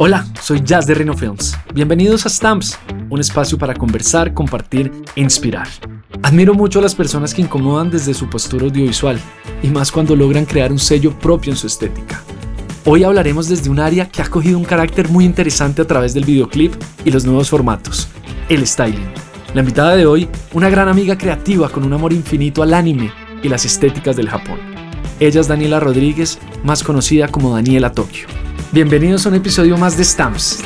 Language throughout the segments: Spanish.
Hola, soy Jazz de Reno Films. Bienvenidos a Stamps, un espacio para conversar, compartir e inspirar. Admiro mucho a las personas que incomodan desde su postura audiovisual, y más cuando logran crear un sello propio en su estética. Hoy hablaremos desde un área que ha cogido un carácter muy interesante a través del videoclip y los nuevos formatos, el styling. La invitada de hoy, una gran amiga creativa con un amor infinito al anime y las estéticas del Japón. Ella es Daniela Rodríguez, más conocida como Daniela Tokio. Bienvenidos a un episodio más de Stamps.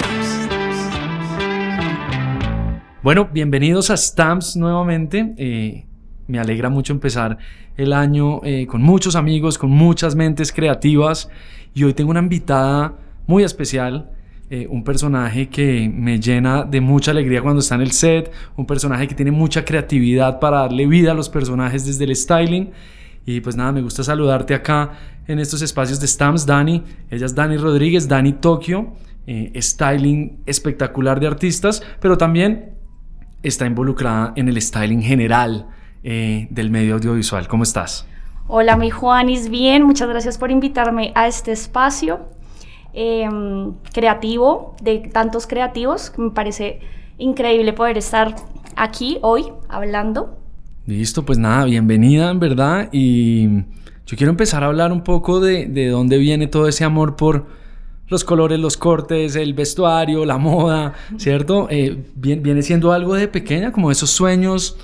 Bueno, bienvenidos a Stamps nuevamente. Eh, me alegra mucho empezar el año eh, con muchos amigos, con muchas mentes creativas. Y hoy tengo una invitada muy especial, eh, un personaje que me llena de mucha alegría cuando está en el set, un personaje que tiene mucha creatividad para darle vida a los personajes desde el styling. Y pues nada, me gusta saludarte acá en estos espacios de Stamps, Dani. Ella es Dani Rodríguez, Dani Tokio, eh, styling espectacular de artistas, pero también está involucrada en el styling general eh, del medio audiovisual. ¿Cómo estás? Hola, mi Juanis, bien, muchas gracias por invitarme a este espacio em, creativo, de tantos creativos, me parece increíble poder estar aquí hoy hablando. Listo, pues nada, bienvenida en verdad y yo quiero empezar a hablar un poco de, de dónde viene todo ese amor por los colores, los cortes, el vestuario, la moda, ¿cierto? Eh, viene siendo algo de pequeña, como esos sueños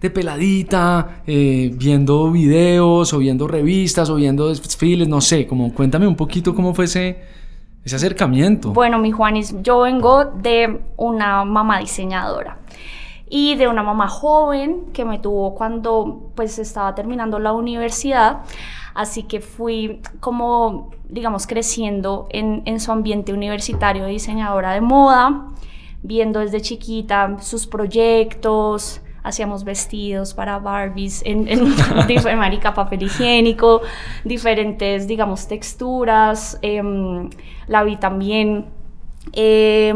de peladita, eh, viendo videos o viendo revistas o viendo desfiles, no sé, como cuéntame un poquito cómo fue ese, ese acercamiento. Bueno, mi Juanis, yo vengo de una mamá diseñadora y de una mamá joven que me tuvo cuando pues estaba terminando la universidad. Así que fui como, digamos, creciendo en, en su ambiente universitario de diseñadora de moda, viendo desde chiquita sus proyectos, hacíamos vestidos para Barbies en, en, marica, papel higiénico, diferentes, digamos, texturas. Eh, la vi también eh,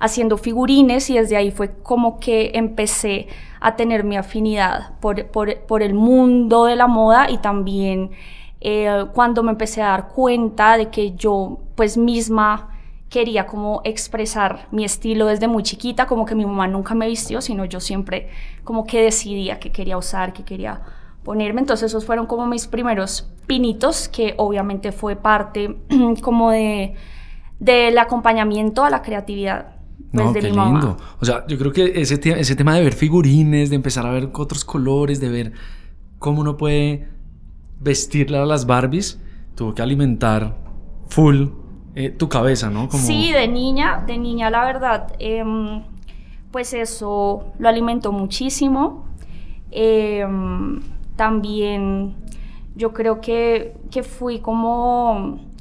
haciendo figurines y desde ahí fue como que empecé a tener mi afinidad por, por, por el mundo de la moda y también eh, cuando me empecé a dar cuenta de que yo pues misma quería como expresar mi estilo desde muy chiquita, como que mi mamá nunca me vistió, sino yo siempre como que decidía qué quería usar, qué quería ponerme. Entonces esos fueron como mis primeros pinitos, que obviamente fue parte como de del acompañamiento a la creatividad. Pues, no, qué lindo. O sea, yo creo que ese, ese tema de ver figurines, de empezar a ver otros colores, de ver cómo uno puede vestirle a las Barbies, tuvo que alimentar full eh, tu cabeza, ¿no? Sí, de niña, de niña, la verdad, em, pues eso lo alimentó muchísimo. Em, también yo creo que, que fui como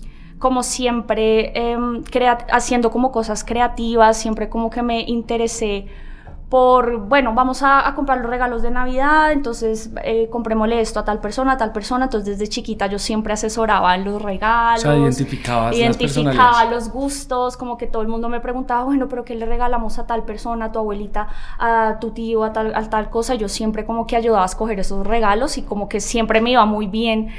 como siempre em, haciendo como cosas creativas, siempre como que me interesé por, bueno, vamos a, comprar los regalos de Navidad, entonces eh, comprémosle esto a tal persona, a tal persona, entonces desde chiquita yo siempre asesoraba los regalos, o identificaba los gustos, como que todo el mundo me preguntaba, bueno, pero ¿qué le regalamos a tal persona, a tu abuelita, a tu tío, a tal, a tal cosa? Yo siempre como que ayudaba a escoger esos regalos y como que siempre me iba muy bien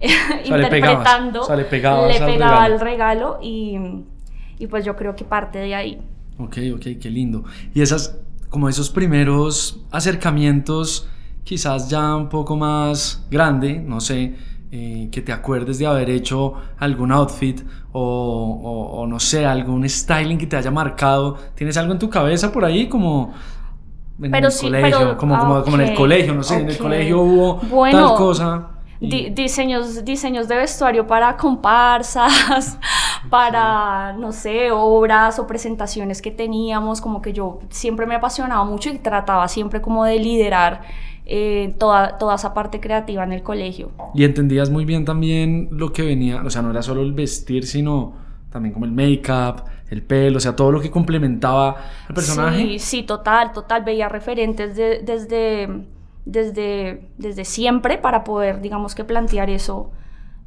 interpretando, le, pegaba al regalo, y, y, pues yo creo que parte de ahí. Ok, ok, qué lindo. Y esas, como esos primeros acercamientos, quizás ya un poco más grande, no sé, eh, que te acuerdes de haber hecho algún outfit o, o, no sé, algún styling que te haya marcado. ¿Tienes algo en tu cabeza por ahí como en el colegio? como, como, como, en el colegio, no sé, en el colegio hubo tal cosa diseños, diseños de vestuario para comparsas, para, no sé, obras o presentaciones que teníamos, como que yo siempre me apasionaba mucho y trataba siempre como de liderar eh, toda, toda esa parte creativa en el colegio. Y entendías muy bien también lo que venía, o sea, no era solo el vestir, sino también como el make-up, el pelo, o sea, todo lo que complementaba al personaje. Sí, sí, total, total, veía referentes desde desde, desde siempre para poder, digamos que plantear eso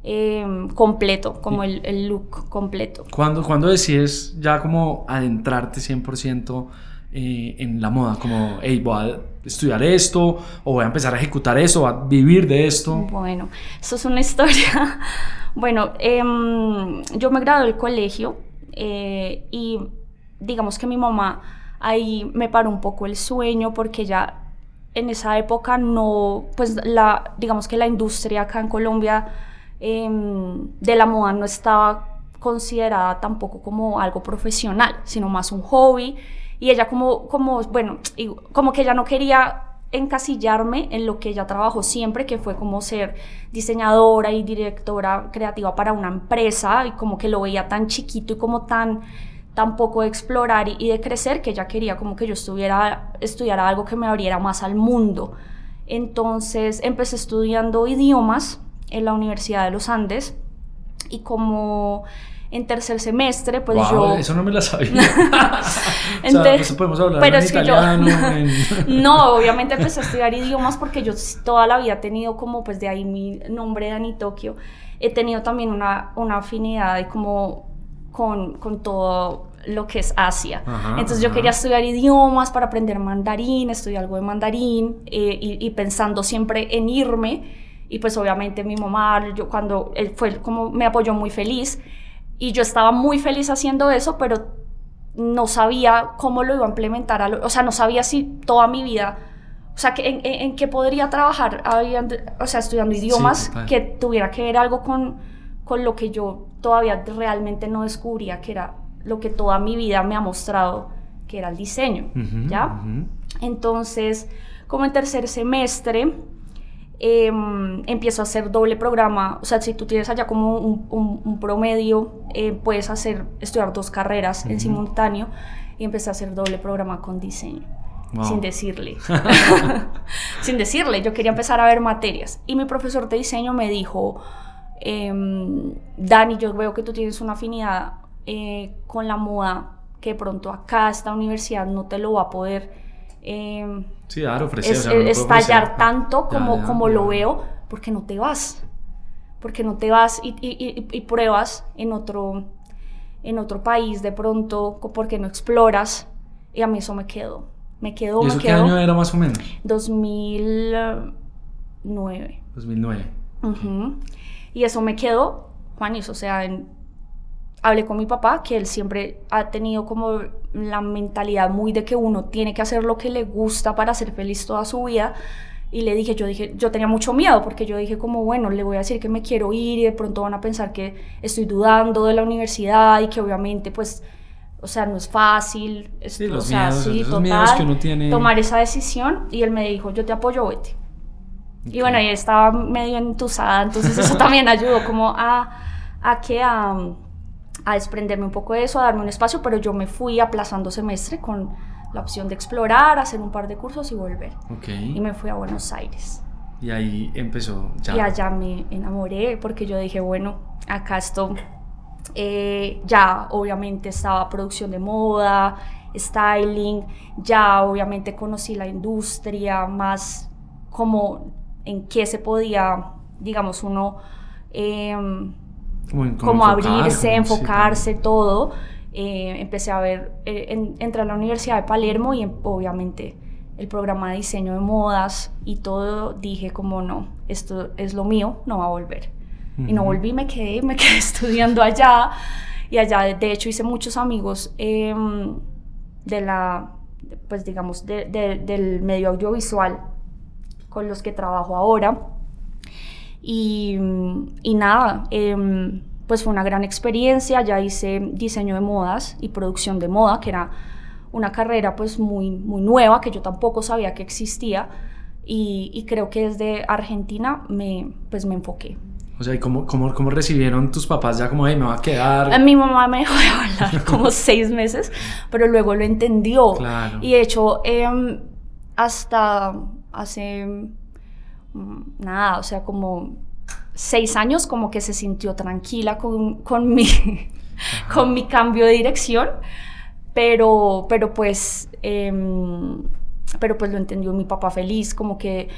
em, completo, como el, el, look completo. ¿Cuándo, cuando decides ya como adentrarte 100% eh, en la moda? Como, hey, voy a estudiar esto, o voy a empezar a ejecutar eso, a vivir de esto. Bueno, eso es una historia. bueno, em, yo me gradué del colegio eh, y digamos que mi mamá ahí me paró un poco el sueño porque ya en esa época no, pues la, digamos que la industria acá en Colombia em, de la moda no estaba considerada tampoco como algo profesional, sino más un hobby. Y ella como, como bueno, como que ella no quería encasillarme en lo que ella trabajó siempre, que fue como ser diseñadora y directora creativa para una empresa, y como que lo veía tan chiquito y como tan tan poco de explorar y, de crecer que ella quería como que yo estuviera estudiara algo que me abriera más al mundo. Entonces empecé estudiando idiomas en la Universidad de los Andes y como en tercer semestre, pues yo... Eso no me la sabía. o sea, pues podemos hablar pero en italiano, no, obviamente empecé a estudiar idiomas porque yo toda la vida he tenido como, pues de ahí mi nombre de Ani Tokio, he tenido también una, una afinidad de como con, con todo lo que es Asia. Entonces yo quería estudiar idiomas para aprender mandarín, estudiar algo de mandarín eh, y, y, pensando siempre en irme. Y pues obviamente mi mamá, yo cuando él fue como me apoyó muy feliz. Y yo estaba muy feliz haciendo eso, pero no sabía cómo lo iba a implementar. o sea, no sabía si toda mi vida, o sea, que en, en, qué podría trabajar, o sea, estudiando idiomas que tuviera que ver algo con, con lo que yo todavía realmente no descubría, que era lo que toda mi vida me ha mostrado, que era el diseño, ¿ya? Entonces, como en tercer semestre, Em, empiezo a hacer doble programa. O sea, si tú tienes allá como un, promedio, eh, puedes hacer, estudiar dos carreras en simultáneo y empecé a hacer doble programa con diseño. Sin decirle. Sin decirle, yo quería empezar a ver materias. Y mi profesor de diseño me dijo, em, Dani, yo veo que tú tienes una afinidad eh, con la moda que pronto acá esta universidad no te lo va a poder eh, sí, ofrecer, es, estallar tanto como, como lo veo, porque no te vas. Porque no te vas y, y, y, pruebas en otro, en otro país de pronto, porque no exploras. Y a mí eso me quedó. Me quedó, ¿Y eso qué año era más o menos? 2009. 2009. Y eso me quedó, Juanis, o sea, en hablé con mi papá, que él siempre ha tenido como la mentalidad muy de que uno tiene que hacer lo que le gusta para ser feliz toda su vida. Y le dije, yo dije, yo tenía mucho miedo porque yo dije como, bueno, le voy a decir que me quiero ir y de pronto van a pensar que estoy dudando de la universidad y que obviamente pues, o sea, no es fácil. Sí, los miedos, esos miedos que uno tiene. Tomar esa decisión y él me dijo, yo te apoyo, vete. Y bueno, y estaba medio entusada, entonces eso también ayudó como a, a que a a desprenderme un poco de eso, a darme un espacio, pero yo me fui aplazando semestre con la opción de explorar, hacer un par de cursos y volver. Y me fui a Buenos Aires. Y ahí empezó ya. Y allá me enamoré porque yo dije, bueno, acá esto, eh, ya obviamente estaba producción de moda, styling, ya obviamente conocí la industria, más como en qué se podía, digamos, uno... Eh, como, abrirse, enfocarse, todo. Eh, empecé a ver, eh, entré a la Universidad de Palermo y em, obviamente el programa de diseño de modas y todo, dije como no, esto es lo mío, no va a volver. Y no volví, me quedé, me quedé estudiando allá y allá de hecho hice muchos amigos em, de la, pues digamos, del medio audiovisual con los que trabajo ahora. Y, nada, em, pues fue una gran experiencia, ya hice diseño de modas y producción de moda, que era una carrera pues muy, muy nueva, que yo tampoco sabía que existía, y, creo que desde Argentina me, pues me enfoqué. O sea, ¿y cómo, cómo, cómo recibieron tus papás ya como, hey, me va a quedar? Mi mamá me dejó de hablar como seis meses, pero luego lo entendió. Claro. Y de hecho, em, hasta hace Mm, nada, o sea, como seis años como que se sintió tranquila con, con, mi, con mi cambio de dirección, pero, pero pues... Em, pero pues lo entendió mi papá feliz, como que,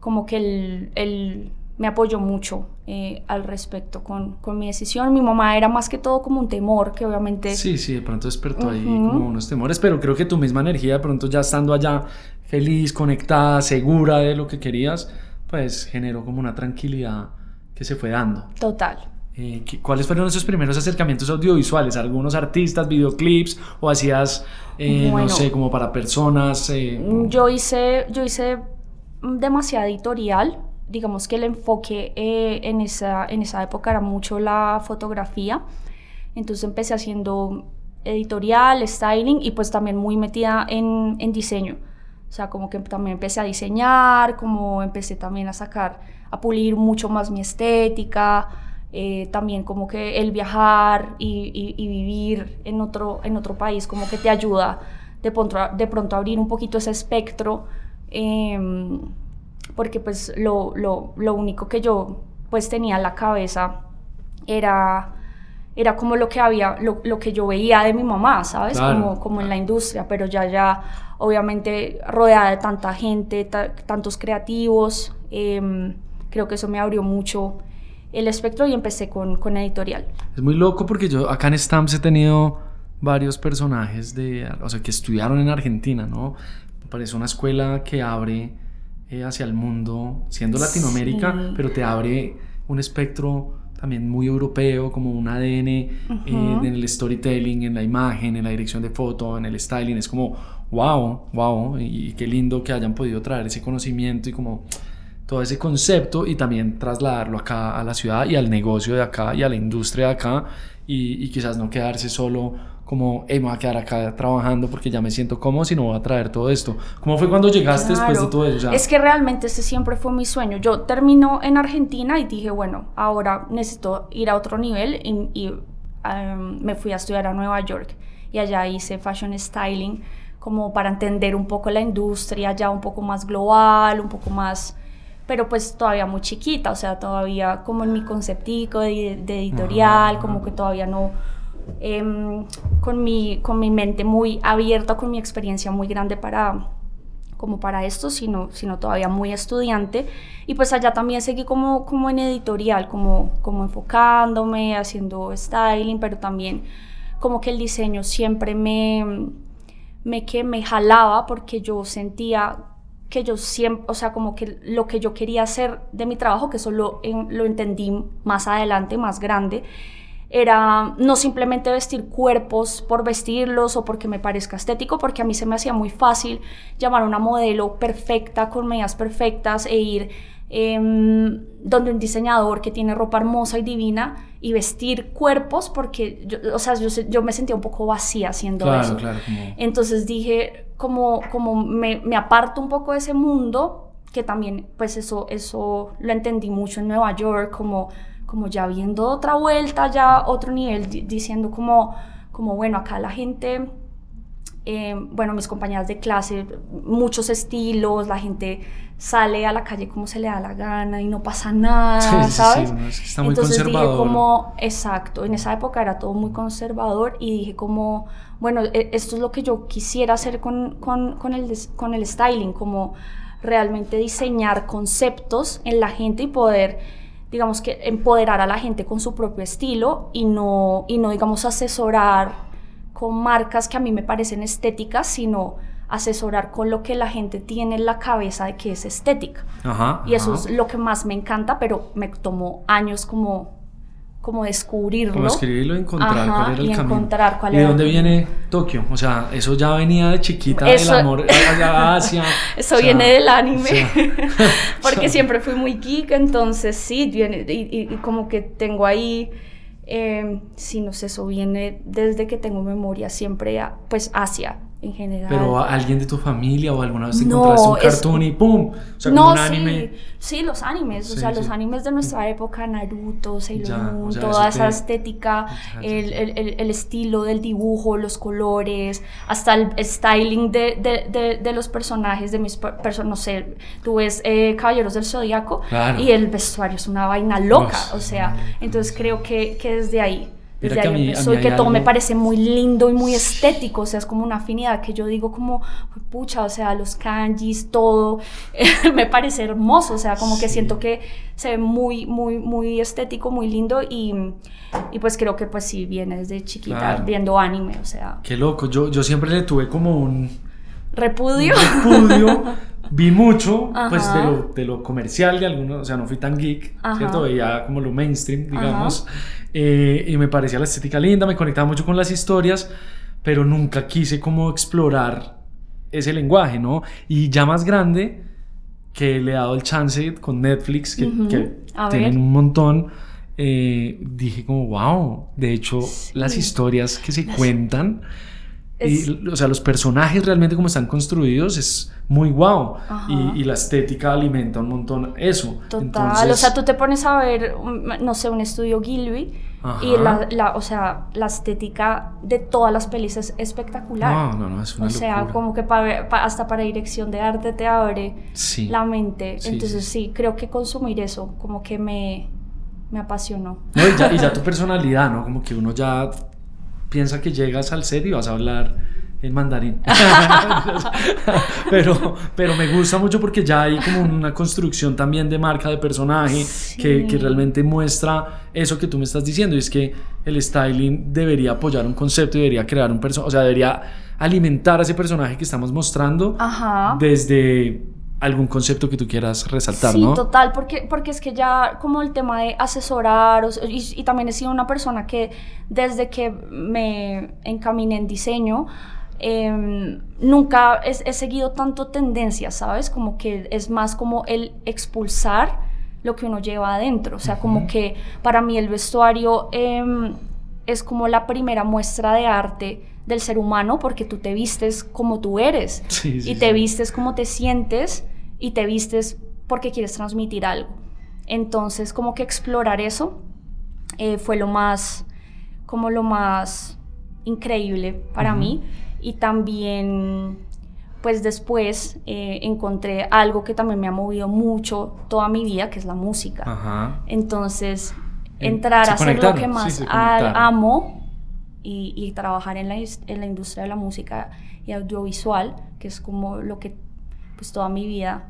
como que él, él me apoyó mucho eh, al respecto con, con, mi decisión. Mi mamá era más que todo como un temor, que obviamente... Sí, sí, de pronto despertó ahí como unos temores, pero creo que tu misma energía, de pronto ya estando allá, feliz, conectada, segura de lo que querías, pues generó como una tranquilidad que se fue dando. Total, Eh, ¿Cuáles fueron esos primeros acercamientos audiovisuales? ¿Algunos artistas, videoclips o hacías, eh, no sé, como para personas? Eh, yo, hice, yo hice demasiada editorial. Digamos que el enfoque en, esa, en esa época era mucho la fotografía. Entonces empecé haciendo editorial, styling y pues también muy metida en, en diseño. O sea, como que también empecé a diseñar, como empecé también a sacar, a pulir mucho más mi estética, eh, también como que el viajar y, y, vivir en otro, en otro país como que te ayuda de pronto, de pronto a abrir un poquito ese espectro, em, porque pues lo, lo, lo único que yo pues tenía en la cabeza era era como lo que había, lo, lo, que yo veía de mi mamá, ¿sabes? Como, como en la industria, pero ya, ya, obviamente, rodeada de tanta gente, tantos creativos, em, creo que eso me abrió mucho el espectro y empecé con, con editorial. Es muy loco porque yo acá en Stamps he tenido varios personajes de, o sea, que estudiaron en Argentina, ¿no? Parece una escuela que abre eh, hacia el mundo, siendo Latinoamérica, pero te abre un espectro también muy europeo, como un ADN eh, en el storytelling, en la imagen, en la dirección de foto, en el styling. Es como, wow, wow, y, qué lindo que hayan podido traer ese conocimiento y como todo ese concepto y también trasladarlo acá a la ciudad y al negocio de acá y a la industria de acá y, y quizás no quedarse solo como, hey, me voy a quedar acá trabajando porque ya me siento cómodo, sino voy a traer todo esto. ¿Cómo fue cuando llegaste después de todo eso? Es que realmente ese siempre fue mi sueño. Yo termino en Argentina y dije, bueno, ahora necesito ir a otro nivel y, em, me fui a estudiar a Nueva York y allá hice fashion styling como para entender un poco la industria ya un poco más global, un poco más pero pues todavía muy chiquita, o sea, todavía como en mi conceptico de, editorial, como que todavía no, Em, con, mi, con mi mente muy abierta, con mi experiencia muy grande para como para esto, sino, sino todavía muy estudiante. Y pues allá también seguí como, como en editorial, como, como enfocándome, haciendo styling, pero también como que el diseño siempre me, me, que me jalaba porque yo sentía que yo siempre, o sea, como que lo que yo quería hacer de mi trabajo, que eso lo, lo entendí más adelante, más grande, era no simplemente vestir cuerpos por vestirlos o porque me parezca estético, porque a mí se me hacía muy fácil llamar a una modelo perfecta, con medidas perfectas e ir em, donde un diseñador que tiene ropa hermosa y divina y vestir cuerpos porque yo, o sea, yo, me sentía un poco vacía haciendo eso. Entonces dije, como, como me, me, aparto un poco de ese mundo, que también pues eso, eso lo entendí mucho en Nueva York, como como ya viendo otra vuelta, ya otro nivel, diciendo como, como bueno, acá la gente, eh, bueno, mis compañeras de clase, muchos estilos, la gente sale a la calle como se le da la gana y no pasa nada, ¿sabes? está muy Entonces dije como, exacto, en esa época era todo muy conservador y dije como, bueno, e, esto es lo que yo quisiera hacer con, con, con, el, con el styling, como realmente diseñar conceptos en la gente y poder digamos que empoderar a la gente con su propio estilo y no, y no digamos, asesorar con marcas que a mí me parecen estéticas, sino asesorar con lo que la gente tiene en la cabeza de que es estética. y eso es lo que más me encanta, pero me tomó años como como descubrirlo. Como escribirlo, encontrar cuál era el y camino. Encontrar cuál ¿Y de dónde viene Tokio? O sea, eso ya venía de chiquita, el amor hacia... eso viene del anime, porque siempre fui muy geek, entonces sí, viene, y, como que tengo ahí, eh, sí, no sé, eso viene desde que tengo memoria siempre, pues Asia, en general. Pero alguien de tu familia o alguna vez te encontraste un cartoon y ¡pum! O sea, como un anime. Sí, los animes, o sea, los animes de nuestra época, Naruto, Sailor Moon, toda esa estética, el, el, el, estilo del dibujo, los colores, hasta el styling de, de, de, los personajes, de mis personas, no sé, tú ves eh, Caballeros del Zodíaco y el vestuario es una vaina loca, o sea, entonces creo que, que desde ahí desde que ahí empezó y que todo me parece muy lindo y muy estético, o sea, es como una afinidad que yo digo como, pucha, o sea, los kanjis, todo, me parece hermoso, o sea, como que siento que se ve muy, muy, muy estético, muy lindo y, y pues creo que pues sí, viene desde chiquita viendo anime, o sea. Qué loco, yo, yo siempre le tuve como un... Repudio. repudio vi mucho, pues, de lo, de lo, comercial de algunos, o sea, no fui tan geek, ¿cierto? Veía como lo mainstream, digamos, eh, y me parecía la estética linda, me conectaba mucho con las historias, pero nunca quise como explorar ese lenguaje, ¿no? Y ya más grande, que le he dado el chance con Netflix, que, tienen un montón, eh, dije como, wow, de hecho, las historias que se cuentan y, o sea, los personajes realmente como están construidos es muy guau. Y, la estética alimenta un montón eso. Total. O sea, tú te pones a ver, no sé, un estudio Gilby y la, la, o sea, la estética de todas las pelis es espectacular. No, no, no, es una O sea, como que para, hasta para dirección de arte te abre la mente. Entonces sí. creo que consumir eso como que me, me apasionó. No, y, ya, y ya tu personalidad, ¿no? Como que uno ya piensa que llegas al set y vas a hablar en mandarín. pero, pero me gusta mucho porque ya hay como una construcción también de marca de personaje que, que, realmente muestra eso que tú me estás diciendo. Y es que el styling debería apoyar un concepto y debería crear un personaje, o sea, debería alimentar a ese personaje que estamos mostrando desde algún concepto que tú quieras resaltar, sí, ¿no? Sí, total, porque, porque es que ya como el tema de asesorar, y, también he sido una persona que desde que me encaminé en diseño, em, nunca he, seguido tanto tendencias, ¿sabes? Como que es más como el expulsar lo que uno lleva adentro, o sea, como que para mí el vestuario em, es como la primera muestra de arte del ser humano porque tú te vistes como tú eres y te vistes como te sientes y te vistes porque quieres transmitir algo. Entonces, como que explorar eso eh, fue lo más, como lo más increíble para mí. Y también, pues después eh, encontré algo que también me ha movido mucho toda mi vida, que es la música. Entonces, entrar a hacer lo que más amo y, trabajar en la, en la industria de la música y audiovisual, que es como lo que pues toda mi vida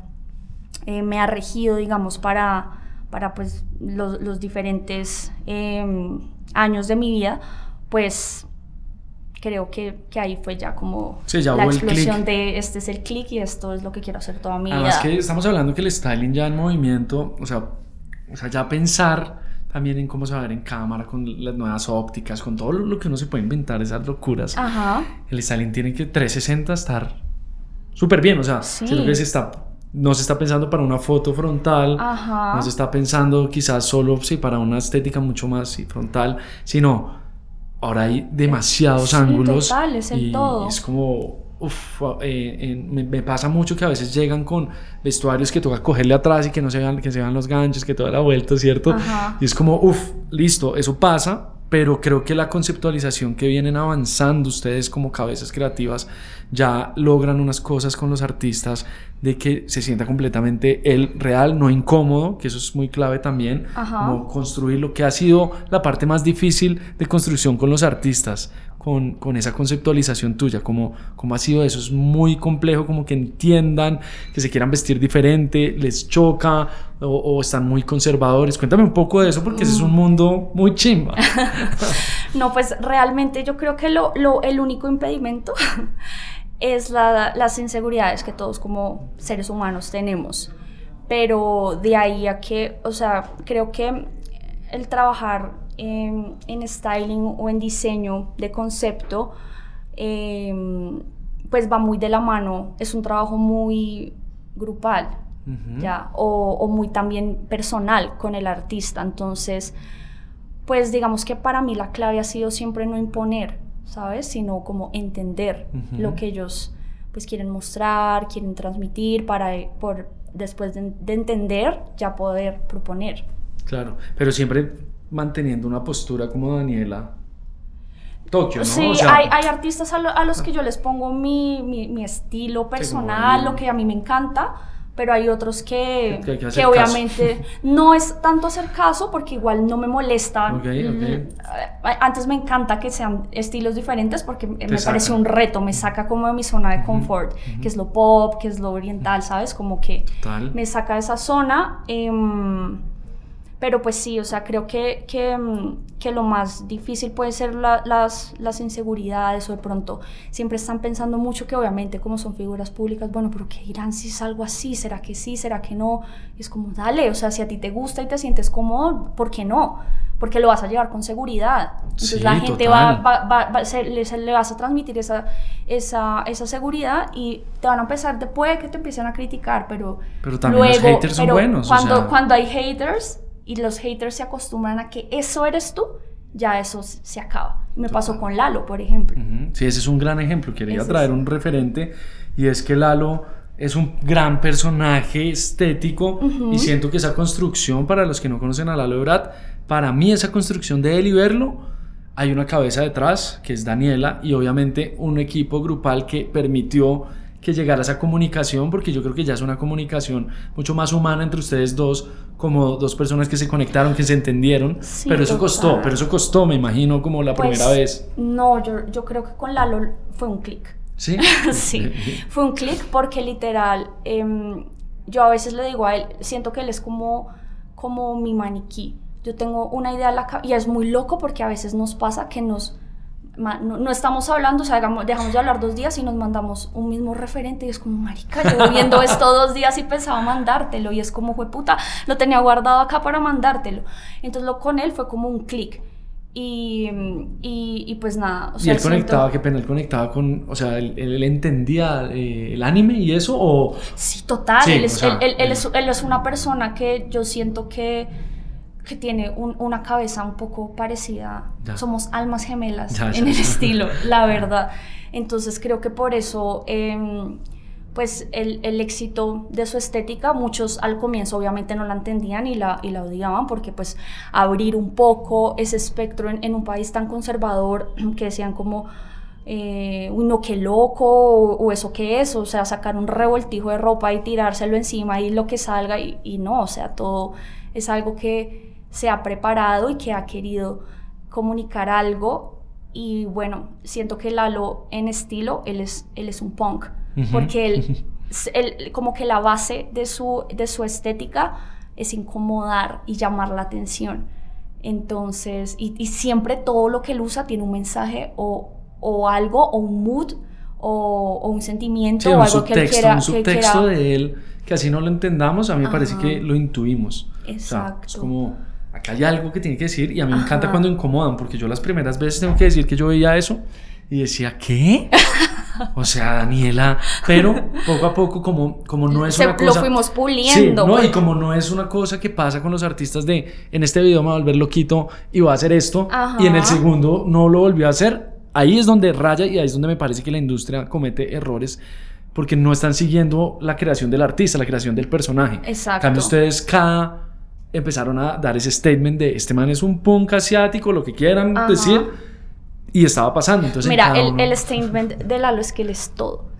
eh, me ha regido, digamos, para, para pues los, los diferentes em, años de mi vida, pues creo que, que, ahí fue ya como la explosión de este es el click y esto es lo que quiero hacer toda mi vida. Además que estamos hablando que el styling ya en movimiento, o sea, o sea, ya pensar también en cómo se va a ver en cámara, con las nuevas ópticas, con todo lo, que uno se puede inventar, esas locuras. Ajá. El styling tiene que 360 estar súper bien, o sea, sí. si lo que se está, no se está pensando para una foto frontal, Ajá. no se está pensando quizás solo sí, para una estética mucho más frontal, sino ahora hay demasiados ángulos. Total, es en todo. Es como Uf, eh, me, pasa mucho que a veces llegan con vestuarios que toca cogerle atrás y que no se vean, que se vean los ganchos, que toda la vuelta, ¿cierto? Y es como, uff, listo, eso pasa, pero creo que la conceptualización que vienen avanzando ustedes como cabezas creativas ya logran unas cosas con los artistas de que se sienta completamente el real, no incómodo, que eso es muy clave también, como construir lo que ha sido la parte más difícil de construcción con los artistas, con, con, esa conceptualización tuya, como, como ha sido eso, es muy complejo, como que entiendan, que se quieran vestir diferente, les choca o, están muy conservadores. Cuéntame un poco de eso porque ese es un mundo muy chimba. no, pues realmente yo creo que lo, lo, el único impedimento es la, las inseguridades que todos como seres humanos tenemos. Pero de ahí a que, o sea, creo que el trabajar en, styling o en diseño de concepto, em, pues va muy de la mano, es un trabajo muy grupal, ¿ya? O, o, muy también personal con el artista. Entonces, pues digamos que para mí la clave ha sido siempre no imponer, ¿sabes? Sino como entender lo que ellos pues quieren mostrar, quieren transmitir para por después de, de entender ya poder proponer. Claro, pero siempre manteniendo una postura como Daniela Tokio, ¿no? Sí, hay, hay, artistas a, los que yo les pongo mi, mi, estilo personal, lo que a mí me encanta, pero hay otros que, que, obviamente no es tanto hacer caso porque igual no me molesta. Mm, antes me encanta que sean estilos diferentes porque me parece un reto, me saca como de mi zona de confort, que es lo pop, que es lo oriental, ¿sabes? Como que me saca de esa zona. Eh, Pero pues sí, o sea, creo que, que, mm, que lo más difícil puede ser la- las, las inseguridades o de pronto siempre están pensando mucho que obviamente como son figuras públicas, bueno, pero ¿qué dirán si es algo así? ¿Será que sí? ¿Será que no? Es como, dale, o sea, si a ti te gusta y te sientes cómodo, ¿por qué no? Porque lo vas a llevar con seguridad. Entonces Sí, la gente va, va, va- va- se, le, se le vas a transmitir esa, esa, esa seguridad y te van a empezar, te puede que te empiecen a criticar, pero Pero también los haters son pero buenos, o Cuando, sea. cuando hay haters y los haters se acostumbran a que eso eres tú, ya eso se acaba. Me pasó con Lalo, por ejemplo. Ujú. Sí, ese es un gran ejemplo. Quería Ese traer sí. un referente y es que Lalo es un gran personaje estético y siento que esa construcción, para los que no conocen a Lalo Ebrard, para mí esa construcción de él y verlo, hay una cabeza detrás, que es Daniela, y obviamente un equipo grupal que permitió que llegara esa comunicación, porque yo creo que ya es una comunicación mucho más humana entre ustedes dos, como dos personas que se conectaron, que se entendieron, Sí, pero eso costó, pero eso costó, me imagino, como la Pues, primera vez. No, yo, yo creo que con Lalo fue un clic. ¿Sí? sí, fue un clic porque literal, em, yo a veces le digo a él, siento que él es como, como mi maniquí. Yo tengo una idea en la cabeza y es muy loco porque a veces nos pasa que nos... No, no estamos hablando, o sea, hagamos- dejamos de hablar dos días y nos mandamos un mismo referente y es como, marica, llevo viendo esto dos días y pensaba mandártelo y es como, fue puta, lo tenía guardado acá para mandártelo. Entonces lo con él fue como un clic y, y, y pues nada. O Y sea, él siento- conectaba, qué pena, él conectaba con, o sea, él, él entendía eh, el anime y eso, o... Sí, total. Sí, él, es, sea, él- él- él él- es, él es una persona que yo siento que, que tiene un- una cabeza un poco parecida. Ya. Somos almas gemelas Ya, en ya. el estilo, la verdad. Entonces creo que por eso, em, pues el, el éxito de su estética, muchos al comienzo obviamente no la entendían y la, y la odiaban porque pues abrir un poco ese espectro en, en un país tan conservador que decían como eh, uy, no, qué loco, o, o eso qué es, o sea, sacar un revoltijo de ropa y tirárselo encima y lo que salga, y, y no, o sea, todo es algo que se ha preparado y que ha querido comunicar algo. Y bueno, siento que Lalo en estilo, él es, él es un punk, porque él, él- como que la base de su, de su estética es incomodar y llamar la atención. Entonces, y, y siempre todo lo que él usa tiene un mensaje o, o algo, o un mood, o, o un sentimiento, Sí, o un algo que él subtexto, quiera. un que subtexto quiera- de él, que así no lo entendamos, a mí me parece que lo intuimos. O sea, es Exacto. como, acá hay algo que tiene que decir y a mí me encanta Ajá. cuando incomodan, porque yo las primeras veces tengo que decir que yo veía eso y decía, ¿qué? O sea, Daniela, pero poco a poco como, como no es Se- una lo cosa... fuimos Sí, puliendo. no, y porque- como no es una cosa que pasa con los artistas de en este video me va a volver loquito y va a hacer esto y en el Ajá. segundo no lo volvió a hacer, ahí es donde raya y ahí es donde me parece que la industria comete errores porque no están siguiendo la creación del artista, la creación del personaje. En Exacto. cambio ustedes cada empezaron a dar ese statement de este man es un punk asiático, lo que quieran Ajá. decir y estaba pasando. Entonces, en Mira, el, uno- el statement de Lalo es que él es todo.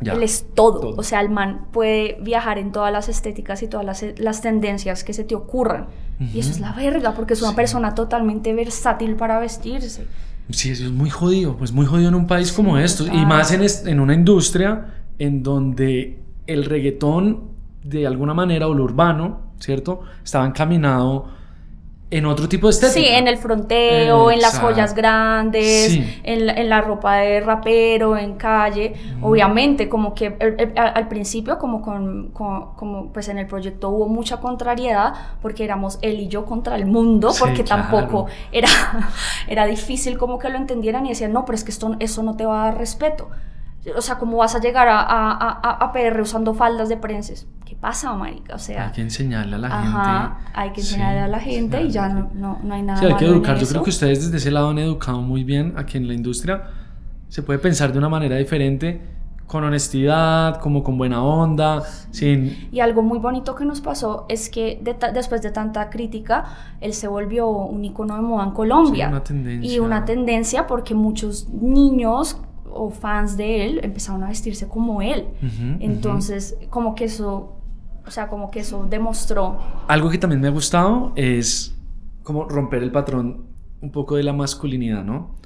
Ya, él es todo. todo. O sea, el man puede viajar en todas las estéticas y todas las, las tendencias que se te ocurran. Y eso es la verga, porque es una Sí. persona totalmente versátil para vestirse. Sí, eso es muy jodido, pues muy jodido en un país como estos y más en, es- en una industria en donde el reggaetón de alguna manera o lo urbano, ¿cierto? Estaba encaminado en otro tipo de estética. Sí, en el fronteo, en las Exacto. joyas grandes, Sí. en, la, en la ropa de rapero, en calle. Obviamente, como que eh, eh, al, al principio, como, con, con- como pues en el proyecto hubo mucha contrariedad, porque éramos él y yo contra el mundo, Sí, porque claro. tampoco era, era difícil como que lo entendieran y decían, no, pero es que esto, eso no te va a dar respeto. O sea, ¿cómo vas a llegar a, a, a, a PR usando faldas de prenses? ¿Qué pasa, marica? O sea... Hay que enseñarle a la Ajá, gente. hay que Sí, enseñarle a la gente y ya no, no, no hay nada Sí, hay que educar. Yo creo que ustedes desde ese lado han educado muy bien a que en la industria se puede pensar de una manera diferente, con honestidad, como con buena onda, sin... Y algo muy bonito que nos pasó es que de después de tanta crítica, él se volvió un icono de moda en Colombia. Sí, una tendencia. Y una tendencia porque muchos niños o fans de él empezaron a vestirse como él. Entonces, como que eso, o sea, como que eso demostró. Algo que también me ha gustado es como romper el patrón un poco de la masculinidad, ¿no?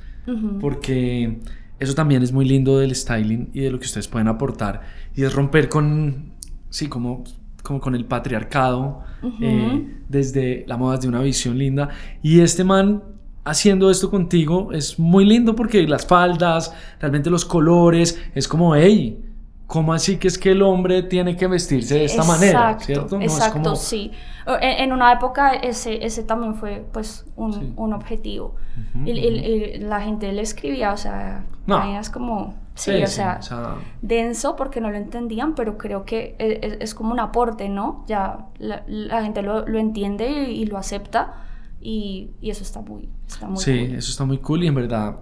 Porque eso también es muy lindo del styling y de lo que ustedes pueden aportar. Y es romper con, sí, como como con el patriarcado, eh, desde la moda, desde una visión linda. Y este man haciendo esto contigo es muy lindo porque las faldas, realmente los colores, es como, hey, ¿cómo así que es que el hombre tiene que vestirse de esta manera? ¿Cierto? exacto, sí. En, una época ese, ese también fue pues un, un objetivo. y, la gente le escribía, o sea, es como, sí, o, sea, denso porque no lo entendían, pero creo que es, e, es como un aporte, ¿no? Ya la, la gente lo, lo, entiende y, lo acepta y, y, eso está muy, está muy Sí, eso está muy cool y en verdad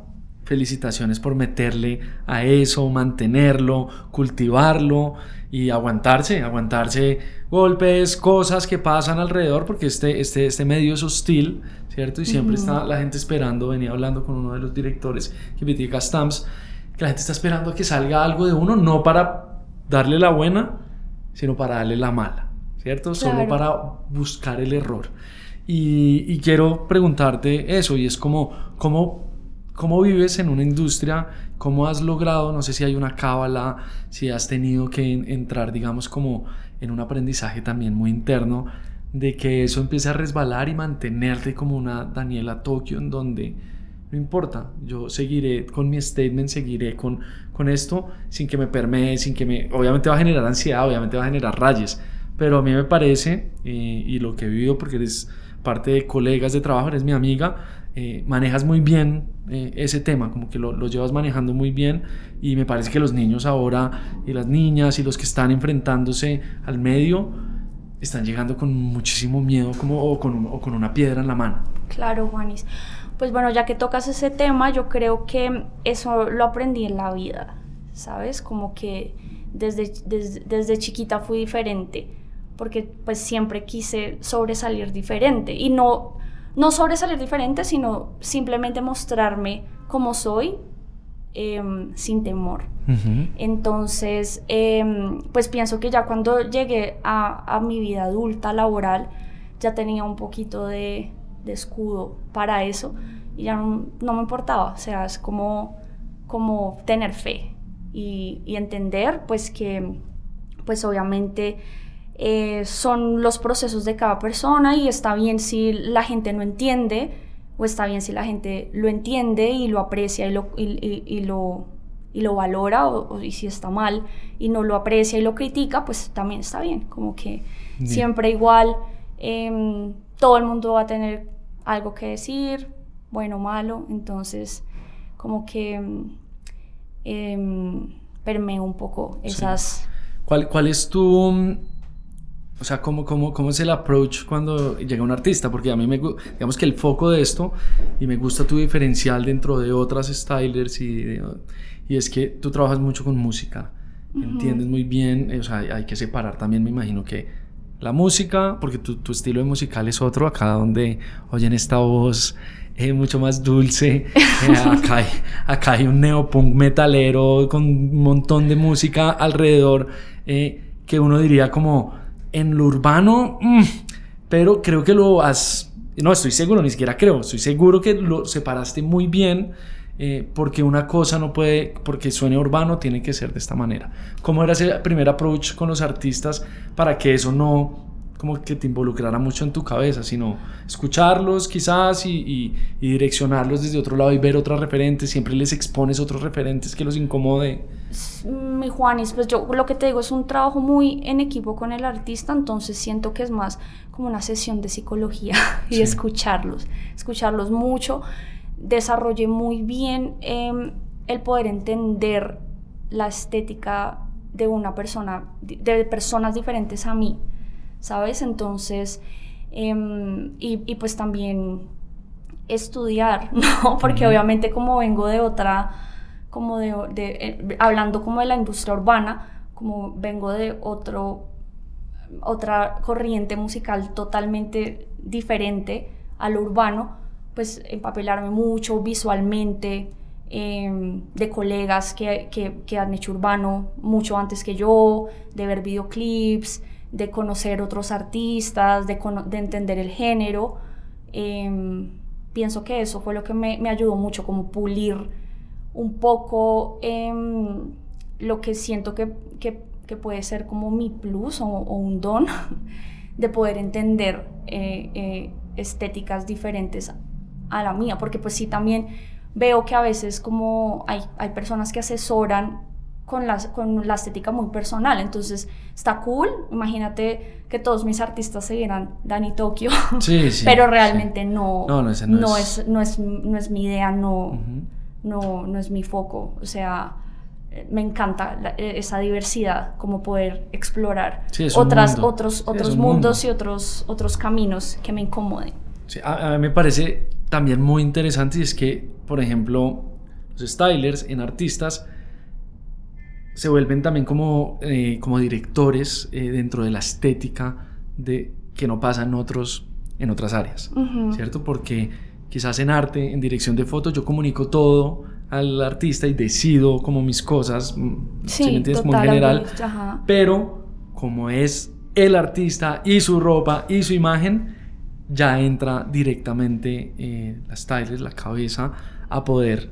felicitaciones por meterle a eso, mantenerlo, cultivarlo y aguantarse, aguantarse golpes, cosas que pasan alrededor, porque este, este, este medio es hostil, ¿cierto? Y siempre está la gente esperando, venía hablando con uno de los directores que investiga Stamps, que la gente está esperando a que salga algo de uno, no para darle la buena, sino para darle la mala, ¿cierto? Solo para buscar el error. Y, y, quiero preguntarte eso, y es como, ¿cómo ¿Cómo vives en una industria? ¿Cómo has logrado, no sé si hay una cábala, si has tenido que entrar, digamos, como en un aprendizaje también muy interno, de que eso empiece a resbalar y mantenerte como una Daniela Tokio en donde no importa, yo seguiré con mi statement, seguiré con, con esto sin que me permee, sin que me... Obviamente va a generar ansiedad, obviamente va a generar rayes, pero a mí me parece, y, y lo que he vivido porque eres parte de colegas de trabajo, eres mi amiga, eh, manejas muy bien eh, ese tema, como que lo, lo, llevas manejando muy bien y me parece que los niños ahora y las niñas y los que están enfrentándose al medio están llegando con muchísimo miedo como, o, con, o con una piedra en la mano. Claro, Juanis. Pues bueno, ya que tocas ese tema, yo creo que eso lo aprendí en la vida, ¿sabes? Como que desde, desde, desde chiquita fui diferente, porque pues siempre quise sobresalir diferente. Y no no sobresalir diferente, sino simplemente mostrarme como soy em, sin temor. Entonces, em, pues pienso que ya cuando llegué a, mi vida adulta, laboral, ya tenía un poquito de, escudo para eso y ya no, me importaba, o sea, es como, como tener fe y, y entender pues que pues obviamente eh, son los procesos de cada persona y está bien si la gente no entiende o está bien si la gente lo entiende y lo aprecia y lo, y, lo, y lo valora o, y si está mal y no lo aprecia y lo critica, pues también está bien, como que siempre igual em, todo el mundo va a tener algo que decir, bueno o malo, entonces como que eh, permeo un poco esas... ¿Cuál, ¿Cuál es tu o sea, ¿cómo, cómo, cómo es el approach cuando llega un artista? Porque a mí me digamos que el foco de esto, y me gusta tu diferencial dentro de otras stylers, y, y es que tú trabajas mucho con música, entiendes muy bien, o sea, hay que separar también, me imagino que la música, porque tu, tu estilo de musical es otro, acá donde oyen esta voz eh, mucho más dulce, eh, acá, hay, acá hay un neopunk metalero con un montón de música alrededor, eh, que uno diría como en lo urbano, mm, pero creo que lo has... No, estoy seguro, ni siquiera creo, estoy seguro que lo separaste muy bien. Eh, porque una cosa no puede, porque suene urbano, tiene que ser de esta manera. ¿Cómo era ese primer approach con los artistas para que eso no, como que te involucrara mucho en tu cabeza, sino escucharlos quizás y, direccionarlos desde otro lado y ver otros referentes, siempre les expones otros referentes que los incomode. Mi Juanis, pues yo lo que te digo es un trabajo muy en equipo con el artista, entonces siento que es más como una sesión de psicología y escucharlos, escucharlos mucho. Desarrollé muy bien em, el poder entender la estética de una persona, de personas diferentes a mí ¿sabes? Entonces, em, y, pues también estudiar, ¿no? Porque obviamente como vengo de otra, como de, eh, hablando como de la industria urbana, como vengo de otro, otra corriente musical totalmente diferente a lo urbano, pues empapelarme mucho visualmente, em, de colegas que, que, que, han hecho urbano mucho antes que yo, de ver videoclips, de conocer otros artistas, de, entender el género. Em, pienso que eso fue lo que me, ayudó mucho, como pulir un poco em, lo que siento que, que puede ser como mi plus o, un don de poder entender eh, eh, estéticas diferentes a la mía, porque pues sí también veo que a veces como hay, hay personas que asesoran con la, con la estética muy personal. Entonces, está cool. Imagínate que todos mis artistas se vieran Dani Tokio. Sí, sí, pero realmente no, no, no, es, no, es, no es mi idea, no, no, no es mi foco. O sea, me encanta esa diversidad, como poder explorar otras, otros, otros mundos y otros, otros caminos que me incomoden. a, mí me parece también muy interesante y es que, por ejemplo, los stylers en artistas se vuelven también como, eh, como directores eh, dentro de la estética de, que no pasa en, otros, en otras áreas, ¿cierto? Porque quizás en arte, en dirección de fotos, yo comunico todo al artista y decido como mis cosas, mm, sí, me entiendes? Muy general, pero como es el artista y su ropa y su imagen, ya entra directamente eh, la stylist, la cabeza, a poder,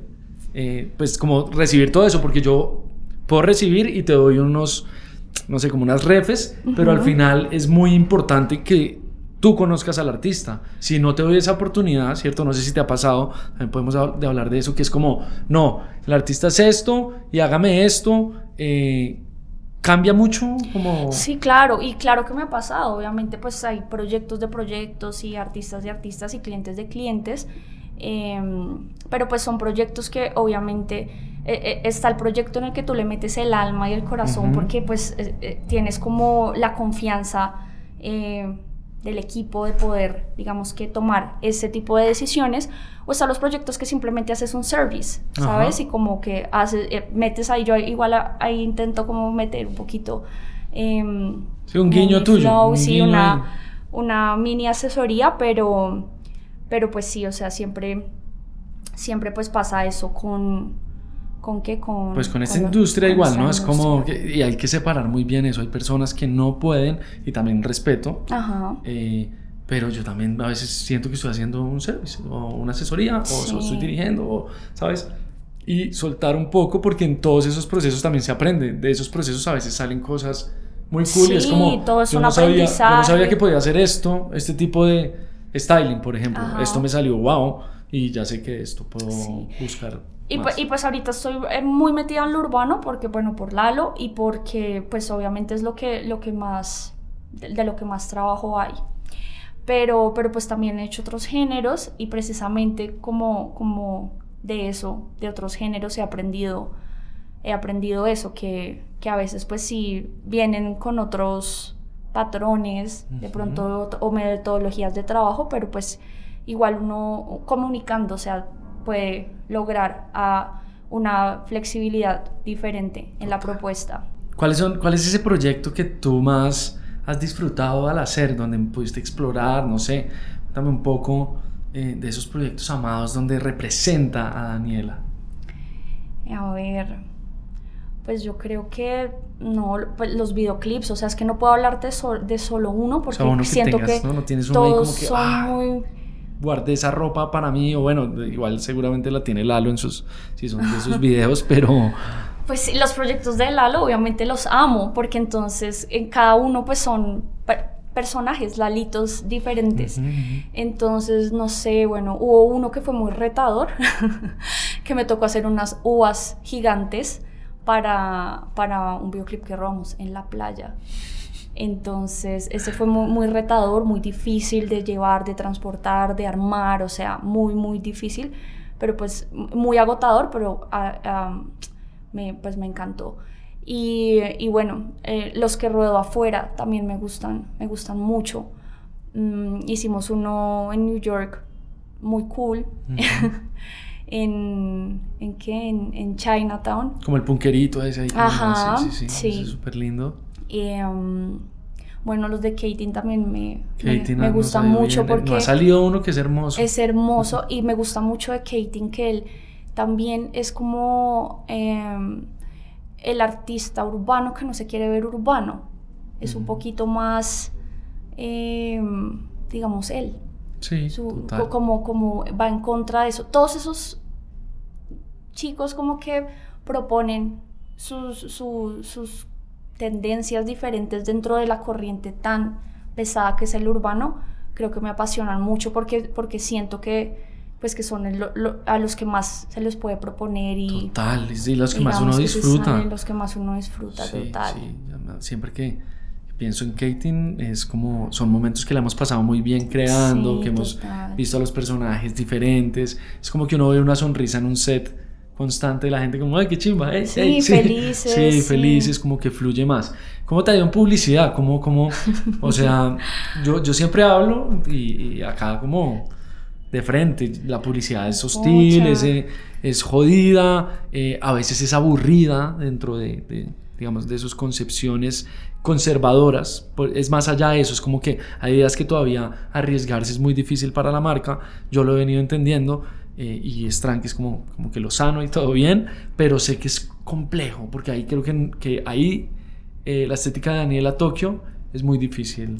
pues como recibir todo eso, porque yo puedo recibir y te doy unos, no sé, como unas refes, pero al final es muy importante que tú conozcas al artista. Si no te doy esa oportunidad, ¿cierto? No sé si te ha pasado, también podemos de hablar de eso, que es como, no, el artista es esto y hágame esto. Eh, ¿Cambia mucho? Como... Sí, claro, y claro que me ha pasado. Obviamente, pues hay proyectos de proyectos y artistas de artistas y clientes de clientes. Em, pero pues son proyectos que obviamente eh, eh, está el proyecto en el que tú le metes el alma y el corazón porque pues eh, tienes como la confianza del equipo de poder, digamos que tomar ese tipo de decisiones, o están los proyectos que simplemente haces un service, ¿sabes? Y como que haces, metes ahí, yo igual ahí intento como meter un poquito... Em, sí, un guiño tuyo. sí, una, una mini asesoría, pero pero pues sí, o sea, siempre, siempre pues pasa eso con... ¿Con qué? Con, pues con esta industria igual, ¿no? Es como... Que, y hay que separar muy bien eso. Hay personas que no pueden y también respeto. Ajá. Eh, pero yo también a veces siento que estoy haciendo un servicio o una asesoría o estoy dirigiendo, o, ¿sabes? Y soltar un poco porque en todos esos procesos también se aprende. De esos procesos a veces salen cosas muy cool y es como... todo es yo un no aprendizaje. Sabía, yo no sabía que podía hacer esto, este tipo de styling, por ejemplo. Esto me salió wow y ya sé que esto puedo buscar. Y pues, y pues, ahorita estoy eh, muy metida en lo urbano porque, bueno, por Lalo y porque pues obviamente es lo que, lo que más, de, lo que más trabajo hay. Pero, pero pues también he hecho otros géneros y precisamente como, como de eso, de otros géneros he aprendido, he aprendido eso, que, que a veces pues sí vienen con otros patrones, de pronto, o metodologías de trabajo, pero pues igual uno comunicando, o sea, puede lograr a una flexibilidad diferente en la propuesta. ¿Cuáles son, ¿Cuál es ese proyecto que tú más has disfrutado al hacer, donde pudiste explorar, no sé, dame un poco eh, de esos proyectos amados donde representa a Daniela? A ver, pues yo creo que no, pues los videoclips, o sea, es que no puedo hablarte de solo uno porque siento que, ¿no? tienes todos como que, son ah, muy... Guardé esa ropa para mí, o bueno, igual seguramente la tiene Lalo en sus, si son de sus videos, pero... Pues sí, los proyectos de Lalo obviamente los amo, porque entonces en cada uno pues son personajes, lalitos diferentes. Entonces, no sé, bueno, hubo uno que fue muy retador, que me tocó hacer unas uvas gigantes para, para un videoclip que robamos en la playa. Entonces, ese fue muy, retador, muy difícil de llevar, de transportar, de armar, o sea, muy, muy difícil, pero pues muy agotador, pero ah, me, pues me encantó. Y, y bueno, eh, los que ruedo afuera también me gustan, me gustan mucho. Mm, hicimos uno en New York, muy cool. en, ¿en qué? En, Chinatown. Como el punkerito ese ahí. Ajá, sí, sí, sí. súper lindo. Um, bueno, los de Katie también me, me, gustan mucho porque... ha salido uno que es hermoso. Es hermoso y me gusta mucho de Katie que él también es como em, el artista urbano que no se quiere ver urbano. Es un poquito más, em, digamos, él. Sí, Como, como va en contra de eso. Todos esos chicos como que proponen sus, sus tendencias diferentes dentro de la corriente tan pesada que es el urbano, creo que me apasionan mucho porque, porque siento que pues que son a los que más se les puede proponer y total y los que más uno disfruta. los que más uno disfruta total. sí. siempre que pienso en Kating es como son momentos que le hemos pasado muy bien creando que hemos visto a los personajes diferentes. Es como que uno ve una sonrisa en un set constante de la gente como ay qué chimba eh, sí, felices sí, felices como que fluye más cómo te ha ido en publicidad cómo cómo o sea yo, yo siempre hablo y acá como de frente. La publicidad es hostil, es, eh, es, jodida, eh, a veces es aburrida dentro de, digamos, de sus concepciones conservadoras. Es más allá de eso, es como que hay ideas que todavía arriesgarse es muy difícil para la marca. Yo lo he venido entendiendo eh, y es tranqui, es como, como que lo sano y todo bien, pero sé que es complejo, porque ahí creo que, que ahí la estética de Daniela Tokio es muy difícil.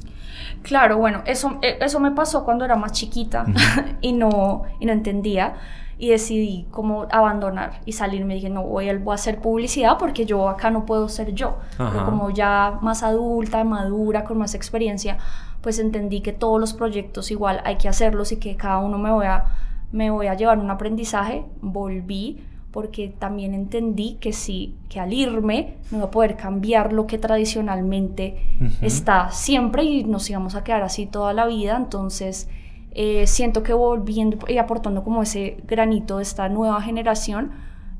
Claro, bueno, eso, eh, eso me pasó cuando era más chiquita y, no, y no entendía y decidí como abandonar y salir. Me dije, no, voy a, hacer publicidad porque yo acá no puedo ser yo. Pero como ya más adulta, madura, con más experiencia, pues entendí que todos los proyectos igual hay que hacerlos y que cada uno me voy a, me voy a llevar un aprendizaje. Volví porque también entendí que sí, que al irme no iba a poder cambiar lo que tradicionalmente está siempre y nos íbamos a quedar así toda la vida, entonces eh, siento que volviendo y aportando como ese granito de esta nueva generación,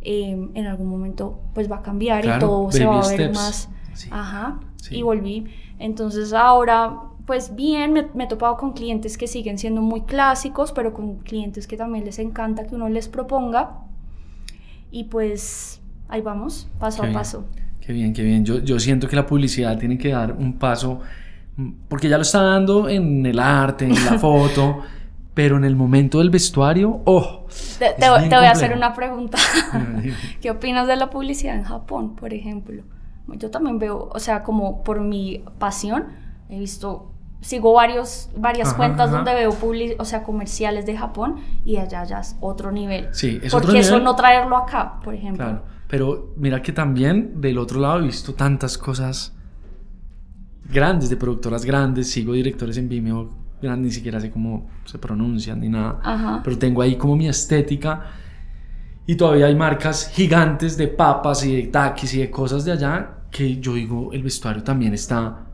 em, en algún momento pues va a cambiar y todo se va a ver más... Ajá, y volví. Entonces ahora pues bien, me, me, he topado con clientes que siguen siendo muy clásicos, pero con clientes que también les encanta que uno les proponga y pues ahí vamos, paso a paso. Qué bien, qué bien. Yo, yo siento que la publicidad tiene que dar un paso, mm, porque ya lo está dando en el arte, en la foto, pero en el momento del vestuario, ¡oh! Te, te, voy a hacer una pregunta. ¿Qué opinas de la publicidad en Japón, por ejemplo? Yo también veo, o sea, como por mi pasión, he visto sigo varios, varias cuentas donde veo o sea, comerciales de Japón y allá ya es otro nivel. Sí, es Porque eso no traerlo acá, por ejemplo. Claro, pero mira que también del otro lado he visto tantas cosas grandes, de productoras grandes, sigo directores en Vimeo grandes, ni siquiera sé cómo se pronuncian ni nada, pero tengo ahí como mi estética y todavía hay marcas gigantes de papas y de taquis y de cosas de allá que yo digo, el vestuario también está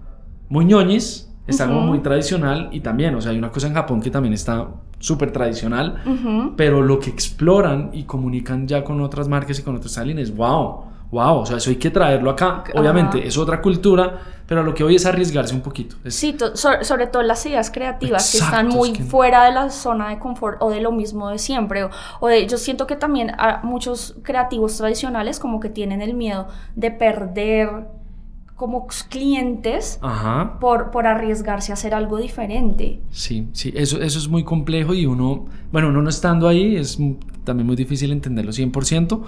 muy ñoñis, Está como muy tradicional y también, o sea, hay una cosa en Japón que también está súper tradicional, pero lo que exploran y comunican ya con otras marcas y con otros aliens es wow, wow, o sea, eso hay que traerlo acá. Obviamente es otra cultura, pero lo que hoy es arriesgarse un poquito. Sí, sobre todo las ideas creativas que están muy fuera de la zona de confort o de lo mismo de siempre. O, de, yo siento que también a muchos creativos tradicionales como que tienen el miedo de perder como clientes Por, por arriesgarse a hacer algo diferente. Sí, sí, eso, eso es muy complejo y uno, bueno, uno no estando ahí es también muy difícil entenderlo 100%,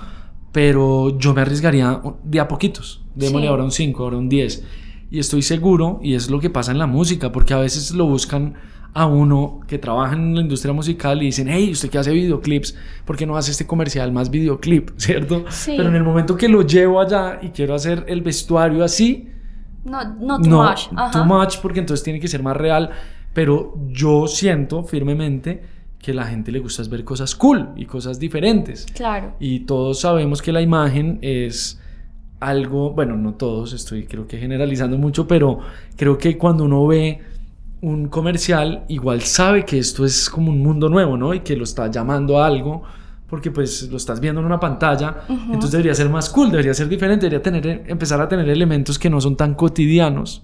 pero yo me arriesgaría de a poquitos, démosle ahora un 5, ahora un 10. Y estoy seguro, y es lo que pasa en la música, porque a veces lo buscan a uno que trabaja en la industria musical y dicen, hey, usted que hace videoclips, ¿por qué no hace este comercial más videoclip? ¿Cierto? Pero en el momento que lo llevo allá y quiero hacer el vestuario así, no, no too much. Too much, porque entonces tiene que ser más real. Pero yo siento firmemente que a la gente le gusta ver cosas cool y cosas diferentes. Claro. Y todos sabemos que la imagen es algo, bueno, no todos, estoy creo que generalizando mucho, pero creo que cuando uno ve un comercial igual sabe que esto es como un mundo nuevo, ¿no? Y que lo está llamando a algo porque pues lo estás viendo en una pantalla, entonces debería ser más cool, debería ser diferente, debería tener, empezar a tener elementos que no son tan cotidianos,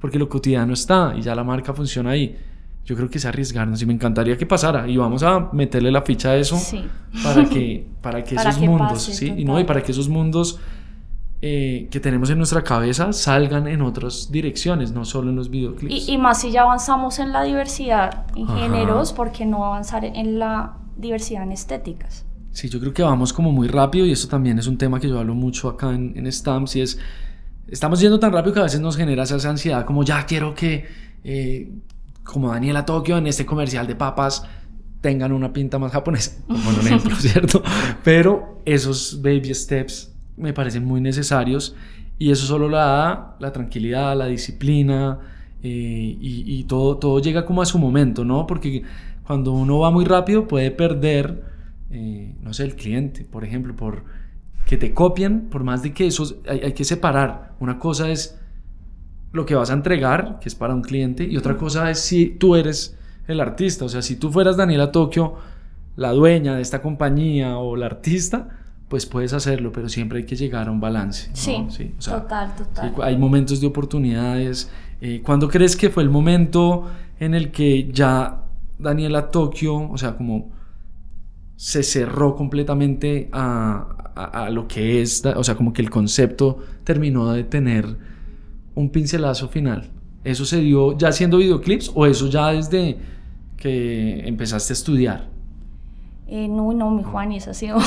porque lo cotidiano está y ya la marca funciona ahí. Yo creo que es arriesgarnos y me encantaría que pasara y vamos a meterle la ficha a eso para que, para que esos mundos, ¿sí? Y, no, y para que esos mundos eh, que tenemos en nuestra cabeza salgan en otras direcciones, no solo en los videoclips. Y, más si ya avanzamos en la diversidad en géneros, ¿por qué no avanzar en la diversidad en estéticas? Sí, yo creo que vamos como muy rápido y eso también es un tema que yo hablo mucho acá en, en Stamps y es, estamos yendo tan rápido que a veces nos genera esa ansiedad como ya quiero que, eh, como Daniela Tokio en este comercial de papas, tengan una pinta más japonesa, como un ejemplo, ¿cierto? Pero esos baby steps me parecen muy necesarios Y eso solo la da la tranquilidad, la disciplina eh, y, todo, todo llega como a su momento, ¿no? Porque cuando uno va muy rápido puede perder, eh, no sé, el cliente, por ejemplo, por que te copien, por más de que eso hay, hay que separar. Una cosa es lo que vas a entregar, que es para un cliente, y otra cosa es si tú eres el artista. O sea, si tú fueras Daniela Tokio, la dueña de esta compañía o la artista, pues puedes hacerlo, pero siempre hay que llegar a un balance. Sí, sí total, total. hay momentos de oportunidades. Eh, ¿Cuándo crees que fue el momento en el que ya Daniela Tokio, o sea, como se cerró completamente a, a, lo que es, o sea, como que el concepto terminó de tener un pincelazo final? ¿Eso se dio ya haciendo videoclips o eso ya desde que empezaste a estudiar? Eh, no, no, mi Juan, eso ha sido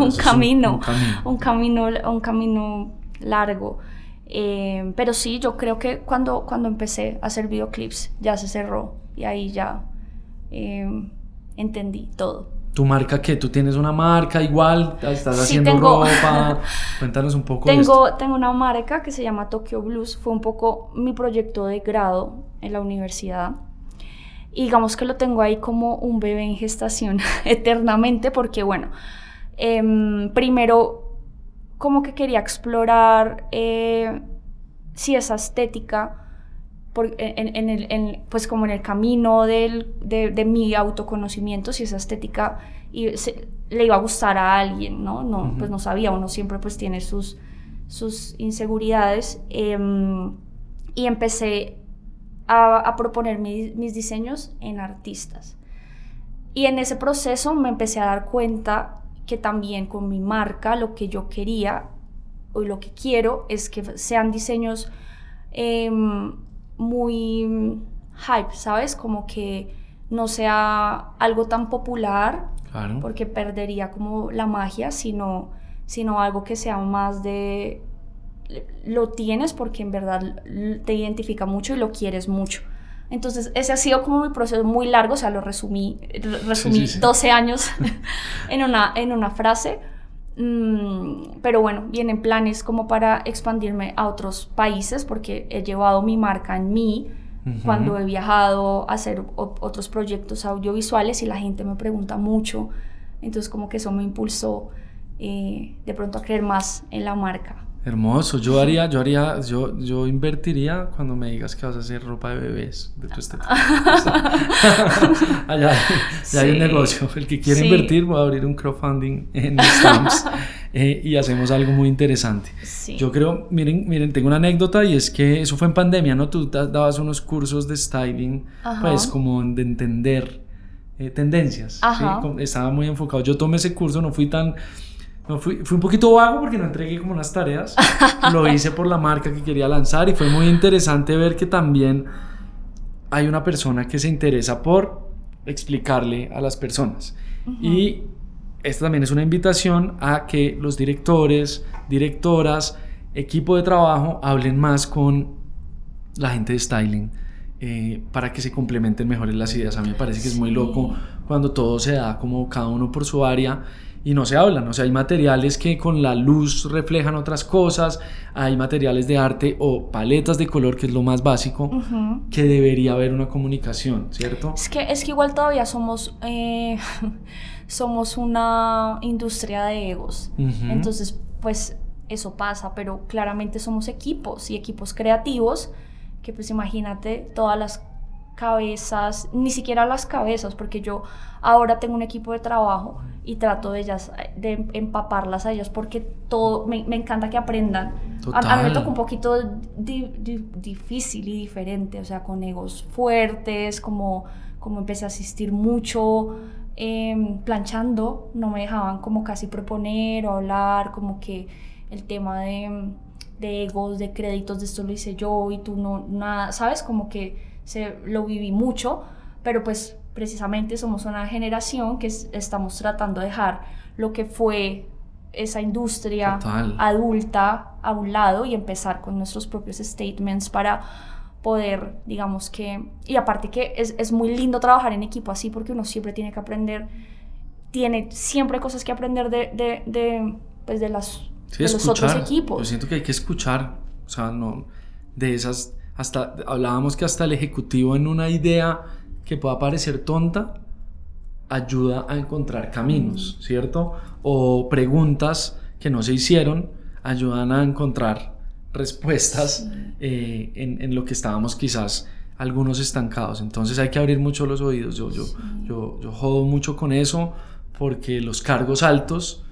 un, camino, un, camino, un, camino, largo. Eh, pero sí, yo creo que cuando, cuando empecé a hacer videoclips ya se cerró y ahí ya eh, entendí todo. ¿Tu marca qué? ¿Tú tienes una marca igual? ¿Estás haciendo ropa? Cuéntanos un poco. Tengo, tengo una marca que se llama Tokyo Blues. Fue un poco mi proyecto de grado en la universidad. Y digamos que lo tengo ahí como un bebé en gestación eternamente porque, bueno, em, primero como que quería explorar eh, si esa estética, en, el, pues como en el camino del, de, mi autoconocimiento, si esa estética y le iba a gustar a alguien, ¿no? no Pues no sabía, uno siempre pues tiene sus, sus inseguridades. Em, y empecé a, proponer mis diseños en artistas. Y en ese proceso me empecé a dar cuenta que también con mi marca lo que yo quería o lo que quiero es que sean diseños em, muy hype, ¿sabes? Como que no sea algo tan popular, porque perdería como la magia, sino, sino algo que sea más de lo tienes porque en verdad te identifica mucho y lo quieres mucho. Entonces, ese ha sido como mi proceso muy largo, o sea, lo resumí, resumí 12 años en, una, en una frase. Mm, pero bueno, vienen planes como para expandirme a otros países porque he llevado mi marca en mí cuando he viajado a hacer otros proyectos audiovisuales y la gente me pregunta mucho. Entonces, como que eso me impulsó eh, de pronto a creer más en la marca. Hermoso, yo haría, yo haría, yo, yo invertiría cuando me digas que vas a hacer ropa de bebés de tu estética. Allá, hay un negocio. El que quiere invertir, voy a abrir un crowdfunding en Stamps eh, y hacemos algo muy interesante. Yo creo, miren, miren, tengo una anécdota y es que eso fue en pandemia, ¿no? Tú dabas unos cursos de styling, pues como de entender eh, tendencias. Estaba muy enfocado. Yo tomé ese curso, no fui tan fui, un poquito vago porque no entregué como unas tareas. Lo hice por la marca que quería lanzar y fue muy interesante ver que también hay una persona que se interesa por explicarle a las personas. Y esta también es una invitación a que los directores, directoras, equipo de trabajo hablen más con la gente de styling. Eh, para que se complementen mejores las ideas. A mí me parece que es muy loco cuando todo se da como cada uno por su área y no se hablan. O sea, hay materiales que con la luz reflejan otras cosas, hay materiales de arte o paletas de color, que es lo más básico, que debería haber una comunicación, ¿cierto? Es que, es que igual todavía somos, eh, somos una industria de egos. Entonces, pues eso pasa, pero claramente somos equipos y equipos creativos, que pues imagínate todas las cabezas, ni siquiera las cabezas, porque yo ahora tengo un equipo de trabajo y trato de ellas, de empaparlas a ellas, porque todo, me, encanta que aprendan. A, mí me toca un poquito difícil y diferente, o sea, con egos fuertes, como, como empecé a asistir mucho, em, planchando, no me dejaban como casi proponer o hablar, como que el tema de, de egos, de créditos, de esto lo hice yo y tú no, nada, ¿sabes? Como que se, lo viví mucho, pero pues precisamente somos una generación que estamos tratando de dejar lo que fue esa industria adulta a un lado y empezar con nuestros propios statements para poder, digamos que, y aparte que es, es, muy lindo trabajar en equipo así porque uno siempre tiene que aprender, tiene siempre cosas que aprender de, de, de pues de, las, los otros equipos. Yo siento que hay que escuchar O sea, no, de esas, hasta, hablábamos que hasta el ejecutivo en una idea que pueda parecer tonta, ayuda a encontrar caminos. ¿cierto? O preguntas que no se hicieron ayudan a encontrar respuestas eh, en, lo que estábamos quizás algunos estancados. Entonces hay que abrir mucho los oídos. Yo, yo, yo, yo jodo mucho con eso porque los cargos altos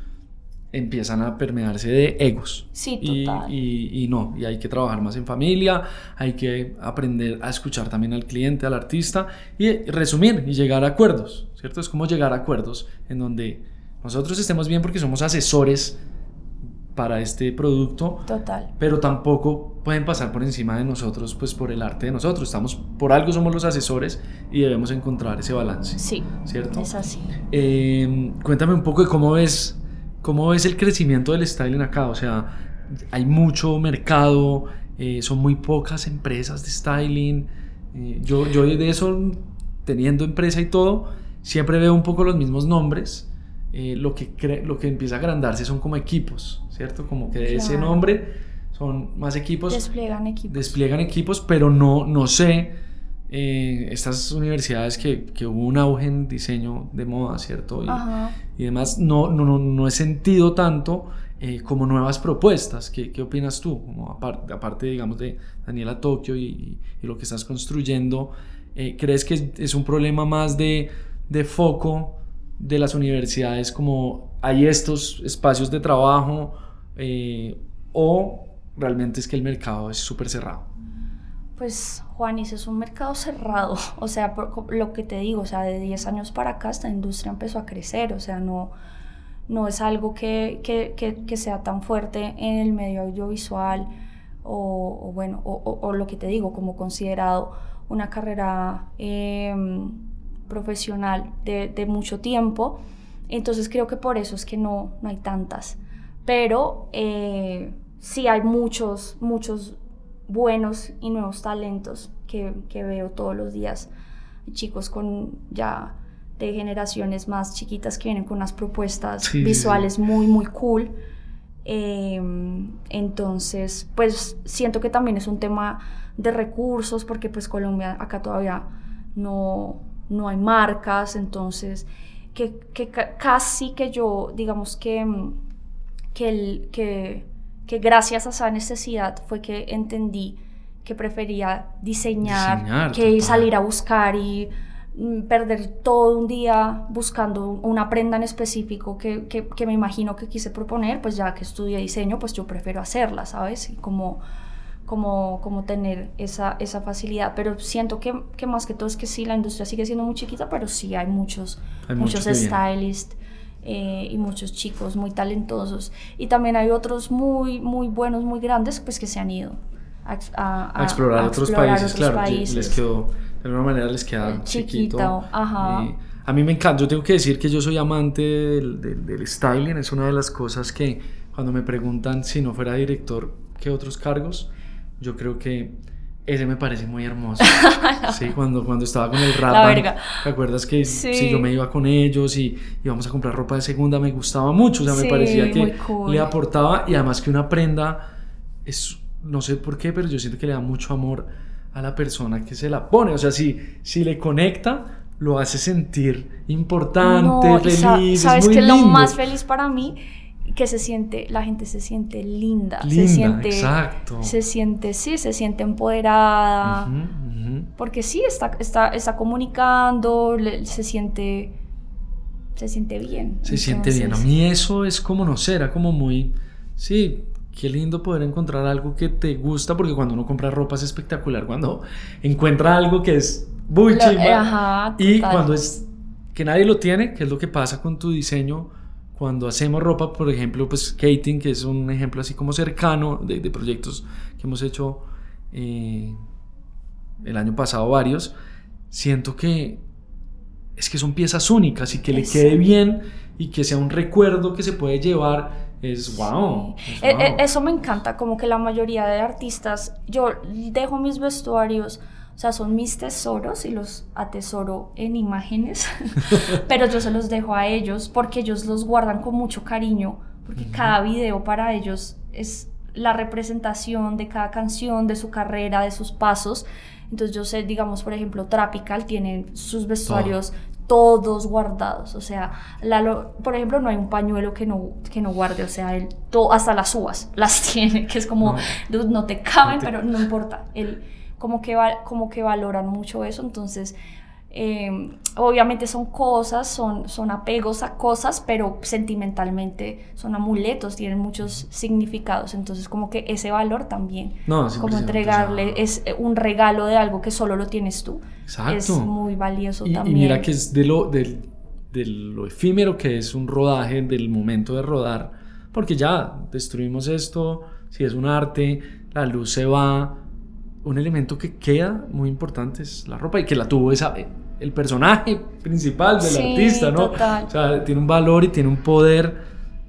empiezan a permearse de egos. Sí, total. Y, y, no, y hay que trabajar más en familia, hay que aprender a escuchar también al cliente, al artista y resumir y llegar a acuerdos, ¿cierto? Es como llegar a acuerdos en donde nosotros estemos bien porque somos asesores para este producto. Total. Pero tampoco pueden pasar por encima de nosotros, pues por el arte de nosotros. Estamos, por algo somos los asesores y debemos encontrar ese balance. Sí. ¿Cierto? Es así. Eh, cuéntame un poco de cómo ves, cómo ves el crecimiento del styling acá. O sea, hay mucho mercado, eh, son muy pocas empresas de styling. Eh, yo, yo de eso, teniendo empresa y todo, siempre veo un poco los mismos nombres. lo, que lo que empieza a agrandarse son como equipos, ¿cierto? Como que ese nombre son más equipos. Despliegan equipos. Despliegan equipos, pero no, no sé, eh, estas universidades que, que, hubo un auge en diseño de moda, ¿cierto? Y, y demás, no, no, no, he sentido tanto eh, como nuevas propuestas. ¿Qué, ¿Qué, opinas tú? Como aparte, aparte, digamos, de Daniela Tokio y, y lo que estás construyendo, eh, ¿crees que es un problema más de, de foco de las universidades como hay estos espacios de trabajo? Eh, o realmente es que el mercado es súper cerrado? Pues Juanis, es un mercado cerrado, o sea, lo que te digo, o sea, de 10 años para acá esta industria empezó a crecer, o sea, no, no es algo que, que, que, sea tan fuerte en el medio audiovisual o, bueno, o, o, lo que te digo, como considerado una carrera em, profesional de, de, mucho tiempo, entonces creo que por eso es que no, no hay tantas. Pero eh, sí hay muchos, muchos buenos y nuevos talentos que, que veo todos los días, chicos con ya de generaciones más chiquitas que vienen con unas propuestas visuales muy, muy cool. Em, entonces, pues siento que también es un tema de recursos, porque pues Colombia acá todavía no, no hay marcas, entonces que, que casi que yo, digamos que que, el, que, que gracias a esa necesidad fue que entendí que prefería diseñar, que salir a buscar y mm, perder todo un día buscando una prenda en específico que, que, que, me imagino que quise proponer, pues ya que estudié diseño, pues yo prefiero hacerla, ¿sabes? Y como, como, como tener esa, esa facilidad. Pero siento que, que, más que todo es que sí, la industria sigue siendo muy chiquita, pero sí hay muchos, muchos stylists. Eh, y muchos chicos muy talentosos. Y también hay otros muy, muy buenos, muy grandes, pues que se han ido a, explorar, otros, países, claro. Les quedó, de alguna manera les queda chiquito. a mí me encanta, yo tengo que decir que yo soy amante del, del, styling, es una de las cosas que cuando me preguntan si no fuera director, ¿qué otros cargos? Yo creo que ese me parece muy hermoso. sí, cuando, cuando estaba con el rap. ¿Te acuerdas que si yo me iba con ellos y íbamos a comprar ropa de segunda, me gustaba mucho? O sea, me parecía que le aportaba y además que una prenda es, no sé por qué, pero yo siento que le da mucho amor a la persona que se la pone. O sea, si, si le conecta, lo hace sentir importante, feliz. ¿Sabes es que lo más feliz para mí? Que se siente, la gente se siente linda, se siente, exacto. se siente, sí, se siente empoderada, porque sí, está, está, está comunicando, se siente, se siente bien. Se siente bien, a mí eso es como, no sé, era como muy, sí, qué lindo poder encontrar algo que te gusta, porque cuando uno compra ropa es espectacular, cuando encuentra algo que es muy y cuando es que nadie lo tiene, que es lo que pasa con tu diseño, cuando hacemos ropa, por ejemplo, pues Skating, que es un ejemplo así como cercano de, proyectos que hemos hecho eh, el año pasado varios, siento que es que son piezas únicas y que le quede bien y que sea un recuerdo que se puede llevar es wow, e, e, Eso me encanta, como que la mayoría de artistas, yo dejo mis vestuarios o sea, son mis tesoros y los atesoro en imágenes, pero yo se los dejo a ellos porque ellos los guardan con mucho cariño, porque cada video para ellos es la representación de cada canción, de su carrera, de sus pasos. Entonces yo sé, digamos, por ejemplo, Tropical tiene sus vestuarios todos guardados, o sea, por ejemplo, no hay un pañuelo que no, que no guarde, o sea, él, hasta las uvas las tiene, que es como, no, te caben, pero no importa, él como que, va, como que valoran mucho eso, entonces Em, obviamente son cosas, son, son apegos a cosas, pero sentimentalmente son amuletos, tienen muchos significados. Entonces, como que ese valor también, como entregarle, es un regalo de algo que solo lo tienes tú. Es muy valioso también. Y mira que es de lo, de, de lo efímero que es un rodaje, del momento de rodar, porque ya destruimos esto, si es un arte, la luz se va, un elemento que queda muy importante es la ropa y que la tuvo esa, el personaje principal del artista, ¿no? O sea, tiene un valor y tiene un poder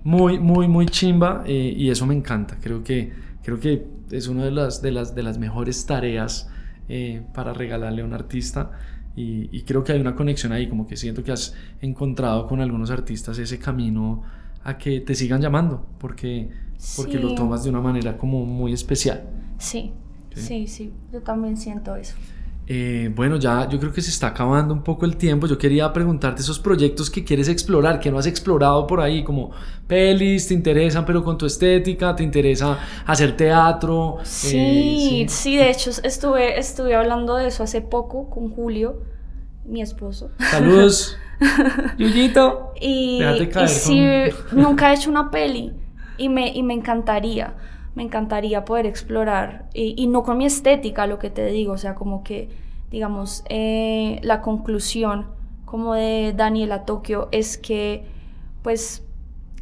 muy, muy, muy chimba eh, y eso me encanta. Creo que, creo que es una de las, de las, de las mejores tareas eh, para regalarle a un artista. Y, creo que hay una conexión ahí, como que siento que has encontrado con algunos artistas ese camino a que te sigan llamando, porque, porque lo tomas de una manera como muy especial. sí, sí, sí yo también siento eso. Eh, bueno, ya yo creo que se está acabando un poco el tiempo. Yo quería preguntarte esos proyectos que quieres explorar, que no has explorado por ahí, como pelis, te interesan, pero con tu estética, te interesa hacer teatro. Sí, eh, sí, de hecho estuve, estuve hablando de eso hace poco con Julio, mi esposo. Saludos, Yuyito. Y, sí, nunca he hecho una peli y me, y me encantaría me encantaría poder explorar, y, no con mi estética, lo que te digo, o sea, como que, digamos, eh, la conclusión como de Daniela Tokio es que, pues,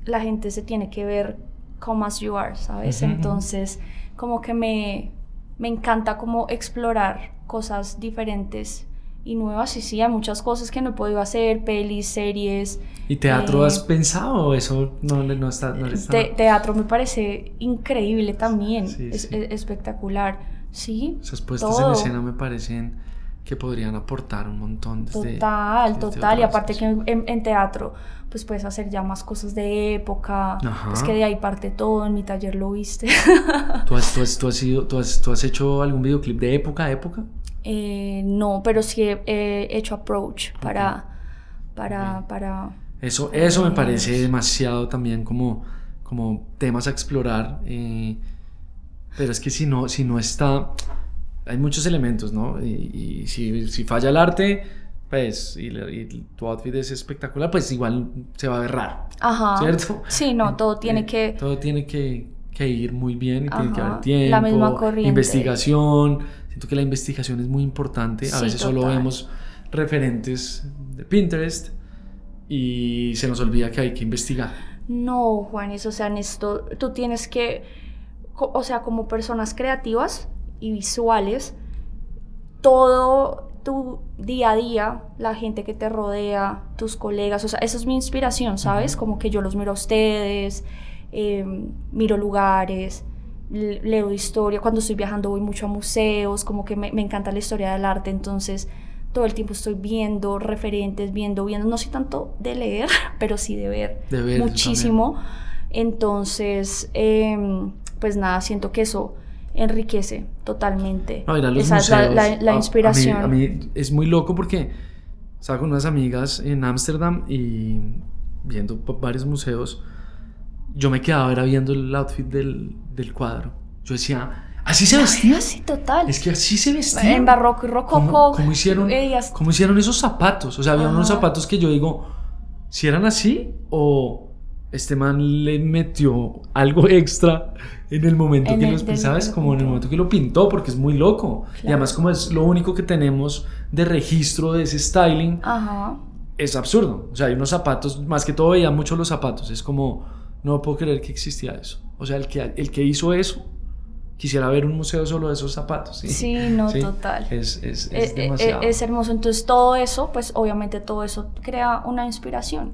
la gente se tiene que ver como as you are, ¿sabes? Entonces, como que me, me encanta como explorar cosas diferentes y nuevas. Y sí, hay muchas cosas que no he podido hacer, pelis, series. ¿Y teatro has eh, pensado? Eso no, no está... No teatro me parece increíble también, es, espectacular. Sí. Esas puestas en escena me parecen que podrían aportar un montón. total, total. Y aparte que en, teatro pues puedes hacer ya más cosas de época. Es que de ahí parte todo, en mi taller lo viste. ¿Tú has, tú has, tú has, tú has, tú has hecho algún videoclip de época, época? Eh, no, pero sí he, hecho approach para, para, para... Eso, eso me parece demasiado también como, como temas a explorar. Eh, pero es que si no, si no está... Hay muchos elementos, ¿no? Y, si, si, falla el arte, pues, y, tu outfit es espectacular, pues igual se va a ver raro. Ajá. ¿Cierto? Sí, no, todo tiene eh, que... Todo tiene que, que ir muy bien y tiene que haber tiempo, la misma corriente. investigación Siento que la investigación es muy importante. A veces solo vemos referentes de Pinterest y se nos olvida que hay que investigar. No, Juanis, o sea, en esto tú tienes que, o sea, como personas creativas y visuales, todo tu día a día, la gente que te rodea, tus colegas, o sea, eso es mi inspiración, ¿sabes? Como que yo los miro a ustedes, em, miro lugares, leo historia, cuando estoy viajando voy mucho a museos, como que me, encanta la historia del arte, entonces todo el tiempo estoy viendo referentes, viendo, viendo, no soy tanto de leer, pero sí de ver, muchísimo. Entonces, em, pues nada, siento que eso enriquece totalmente. Esa es la, inspiración. A mí, es muy loco porque estaba con unas amigas en Ámsterdam y viendo varios museos yo me quedaba era viendo el outfit del, del cuadro. Yo decía, ¿así se vestía? Sí, total. Es que así se vestía. En barroco y rococó. ¿Cómo, hicieron, ¿Cómo hicieron esos zapatos? O sea, había unos zapatos que yo digo, si eran así o este man le metió algo extra en el momento que los pensaba, como en el momento que lo pintó, porque es muy loco. Y además como es lo único que tenemos de registro de ese styling, Ajá. es absurdo. O sea, hay unos zapatos, más que todo veía mucho los zapatos, es como no puedo creer que existía eso. O sea, el que, el que hizo eso, quisiera ver un museo solo de esos zapatos. Sí, sí no, total. Es, es, es, eh, eh, demasiado. es, hermoso. Entonces, todo eso, pues obviamente todo eso crea una inspiración.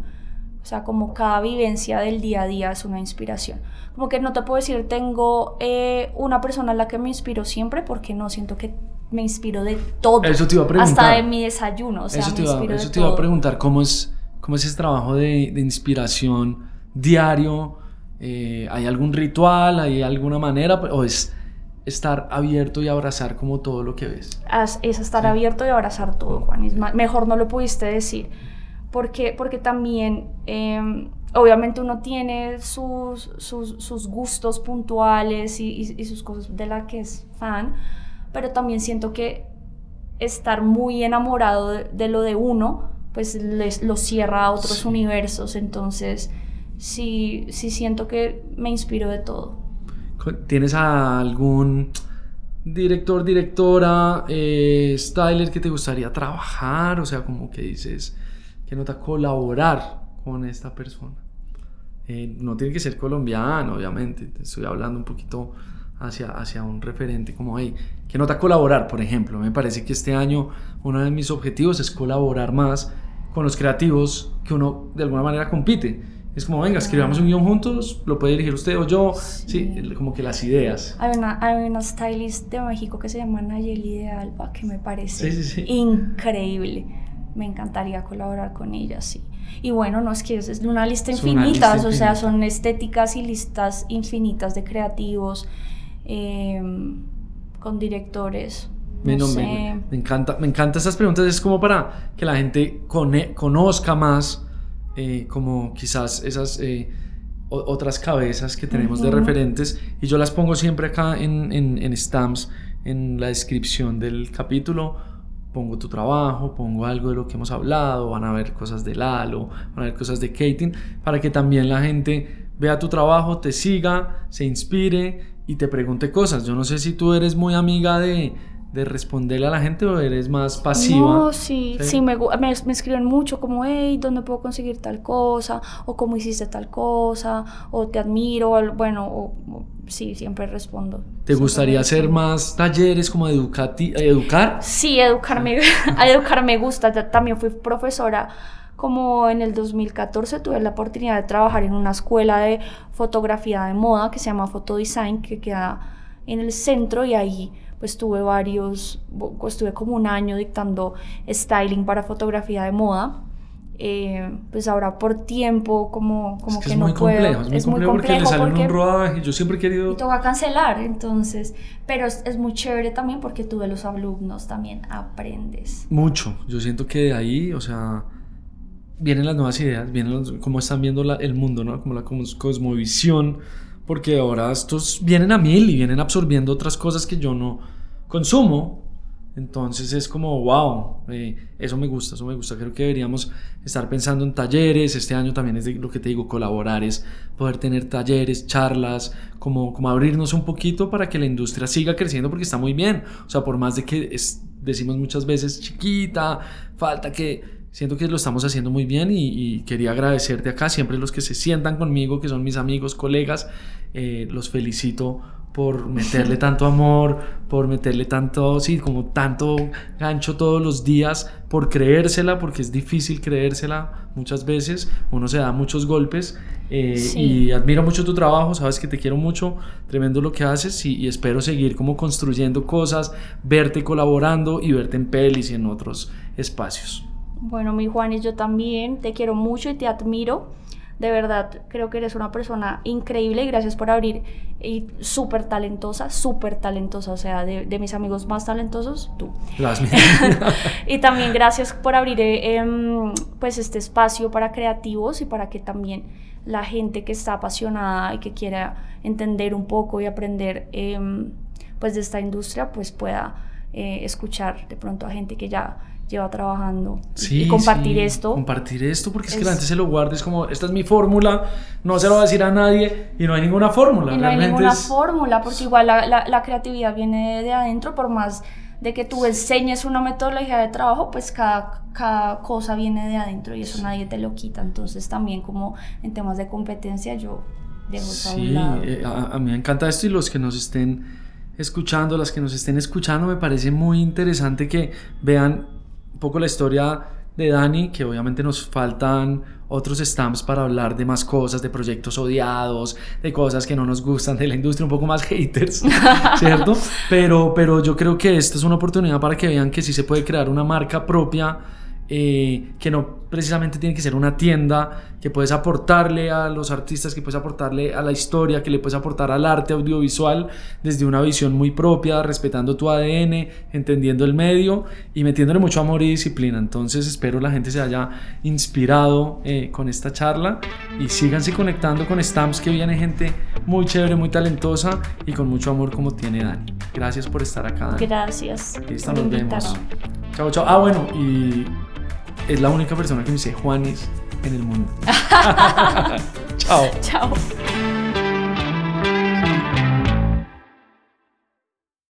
O sea, como cada vivencia del día a día es una inspiración. Como que no te puedo decir, tengo eh, una persona a la que me inspiro siempre, porque no siento que me inspiro de todo. Eso te iba a preguntar. Hasta de mi desayuno. O sea, eso te, iba, eso te iba a preguntar, ¿cómo es, cómo es ese trabajo de, de inspiración? Diario Eh, ¿Hay algún ritual? ¿Hay alguna manera? ¿O es estar abierto y abrazar como todo lo que ves? Es estar abierto y abrazar todo, Juan. mejor no lo pudiste decir. Porque, porque también, em, obviamente uno tiene sus, sus, gustos puntuales y, sus cosas de las que es fan, pero también siento que estar muy enamorado de, lo de uno, pues les, lo cierra a otros universos. Entonces, sí, sí siento que me inspiro de todo. ¿Tienes algún director, directora, eh, styler que te gustaría trabajar? O sea, como que dices, que nota colaborar con esta persona. Eh, no tiene que ser colombiano, obviamente. estoy hablando un poquito hacia, hacia un referente como ahí. Que nota colaborar, por ejemplo. Me parece que este año uno de mis objetivos es colaborar más con los creativos que uno de alguna manera compite. Es como, venga, escribamos un guion juntos, lo puede dirigir usted o yo. Sí, como que las ideas. Hay una, hay una stylist de México que se llama Nayeli de Alba que me parece increíble. Me encantaría colaborar con ella, sí. Y bueno, no es que es una lista infinita, o sea, son estéticas y listas infinitas de creativos, em, con directores. No me, me, encanta, me encantan esas preguntas, es como para que la gente conozca más eh, como quizás esas eh, otras cabezas que tenemos de referentes y yo las pongo siempre acá en, en, stamps, en la descripción del capítulo pongo tu trabajo, pongo algo de lo que hemos hablado, van a ver cosas de Lalo, van a ver cosas de Katin, para que también la gente vea tu trabajo, te siga, se inspire y te pregunte cosas. Yo no sé si tú eres muy amiga de, de responderle a la gente o eres más pasiva? No, sí, sí, me, me, escriben mucho como, hey, ¿dónde puedo conseguir tal cosa? O cómo hiciste tal cosa, o te admiro, o, bueno, o, sí, siempre respondo. ¿Te gustaría hacer más talleres como educar? Sí, educarme, educar me gusta, también fui profesora como en el 2014 tuve la oportunidad de trabajar en una escuela de fotografía de moda que se llama Fotodesign, que queda en el centro y ahí pues tuve varios, estuve como un año dictando styling para fotografía de moda. Eh, pues ahora por tiempo como, como que, no puedo. es, muy complejo, porque le sale un rodaje, yo siempre he querido... Y toca cancelar, entonces, pero es, es, muy chévere también porque tú de los alumnos también aprendes. Mucho, yo siento que de ahí, o sea, vienen las nuevas ideas, vienen cómo están viendo el mundo, ¿no? Como la cosmovisión, porque ahora estos vienen a mil y vienen absorbiendo otras cosas que yo no consumo. Entonces es como, wow, eh, eso me gusta, eso me gusta. Creo que deberíamos estar pensando en talleres. Este año también es lo que te digo, colaborar, es poder tener talleres, charlas, como, como abrirnos un poquito para que la industria siga creciendo porque está muy bien. O sea, por más de que decimos muchas veces chiquita, falta que siento que lo estamos haciendo muy bien y, quería agradecerte acá, siempre los que se sientan conmigo, que son mis amigos, colegas, eh, los felicito por meterle tanto amor, por meterle tanto, sí, como tanto gancho todos los días, por creérsela, porque es difícil creérsela muchas veces, uno se da muchos golpes eh, y admiro mucho tu trabajo, sabes que te quiero mucho, tremendo lo que haces y, y, espero seguir como construyendo cosas, verte colaborando y verte en pelis y en otros espacios. Bueno, mi Juan, y yo también te quiero mucho y te admiro. De verdad, creo que eres una persona increíble y gracias por abrir. Y súper talentosa, súper talentosa. O sea, de, mis amigos más talentosos, tú. Las y también gracias por abrir eh, em, pues este espacio para creativos y para que también la gente que está apasionada y que quiera entender un poco y aprender em, pues de esta industria, pues pueda eh, escuchar de pronto a gente que ya lleva trabajando y compartir esto. Compartir esto porque es, que la gente se lo guarda, es como, esta es mi fórmula, no se lo va a decir a nadie y no hay ninguna fórmula. Y no hay ninguna fórmula porque igual la, la, creatividad viene de, adentro, por más de que tú enseñes una metodología de trabajo, pues cada, cada cosa viene de adentro y eso nadie te lo quita. Entonces también como en temas de competencia yo dejo eso a un. Eh, a, a mí me encanta esto y los que nos estén escuchando, las que nos estén escuchando, me parece muy interesante que vean poco la historia de Dani, que obviamente nos faltan otros stamps para hablar de más cosas, de proyectos odiados, de cosas que no nos gustan de la industria, un poco más haters, ¿cierto? Pero, pero yo creo que esta es una oportunidad para que vean que sí se puede crear una marca propia eh, que no precisamente tiene que ser una tienda, que puedes aportarle a los artistas, que puedes aportarle a la historia, que le puedes aportar al arte audiovisual desde una visión muy propia, respetando tu ADN, entendiendo el medio y metiéndole mucho amor y disciplina. Entonces espero la gente se haya inspirado eh, con esta charla y síganse conectando con Stamps, que viene gente muy chévere, muy talentosa y con mucho amor como tiene Dani. Gracias por estar acá. Dani. Gracias. Listo, nos vemos. Chao, chao. Ah, bueno, y es la única persona que me dice Juanes en el mundo. Chao. Chao.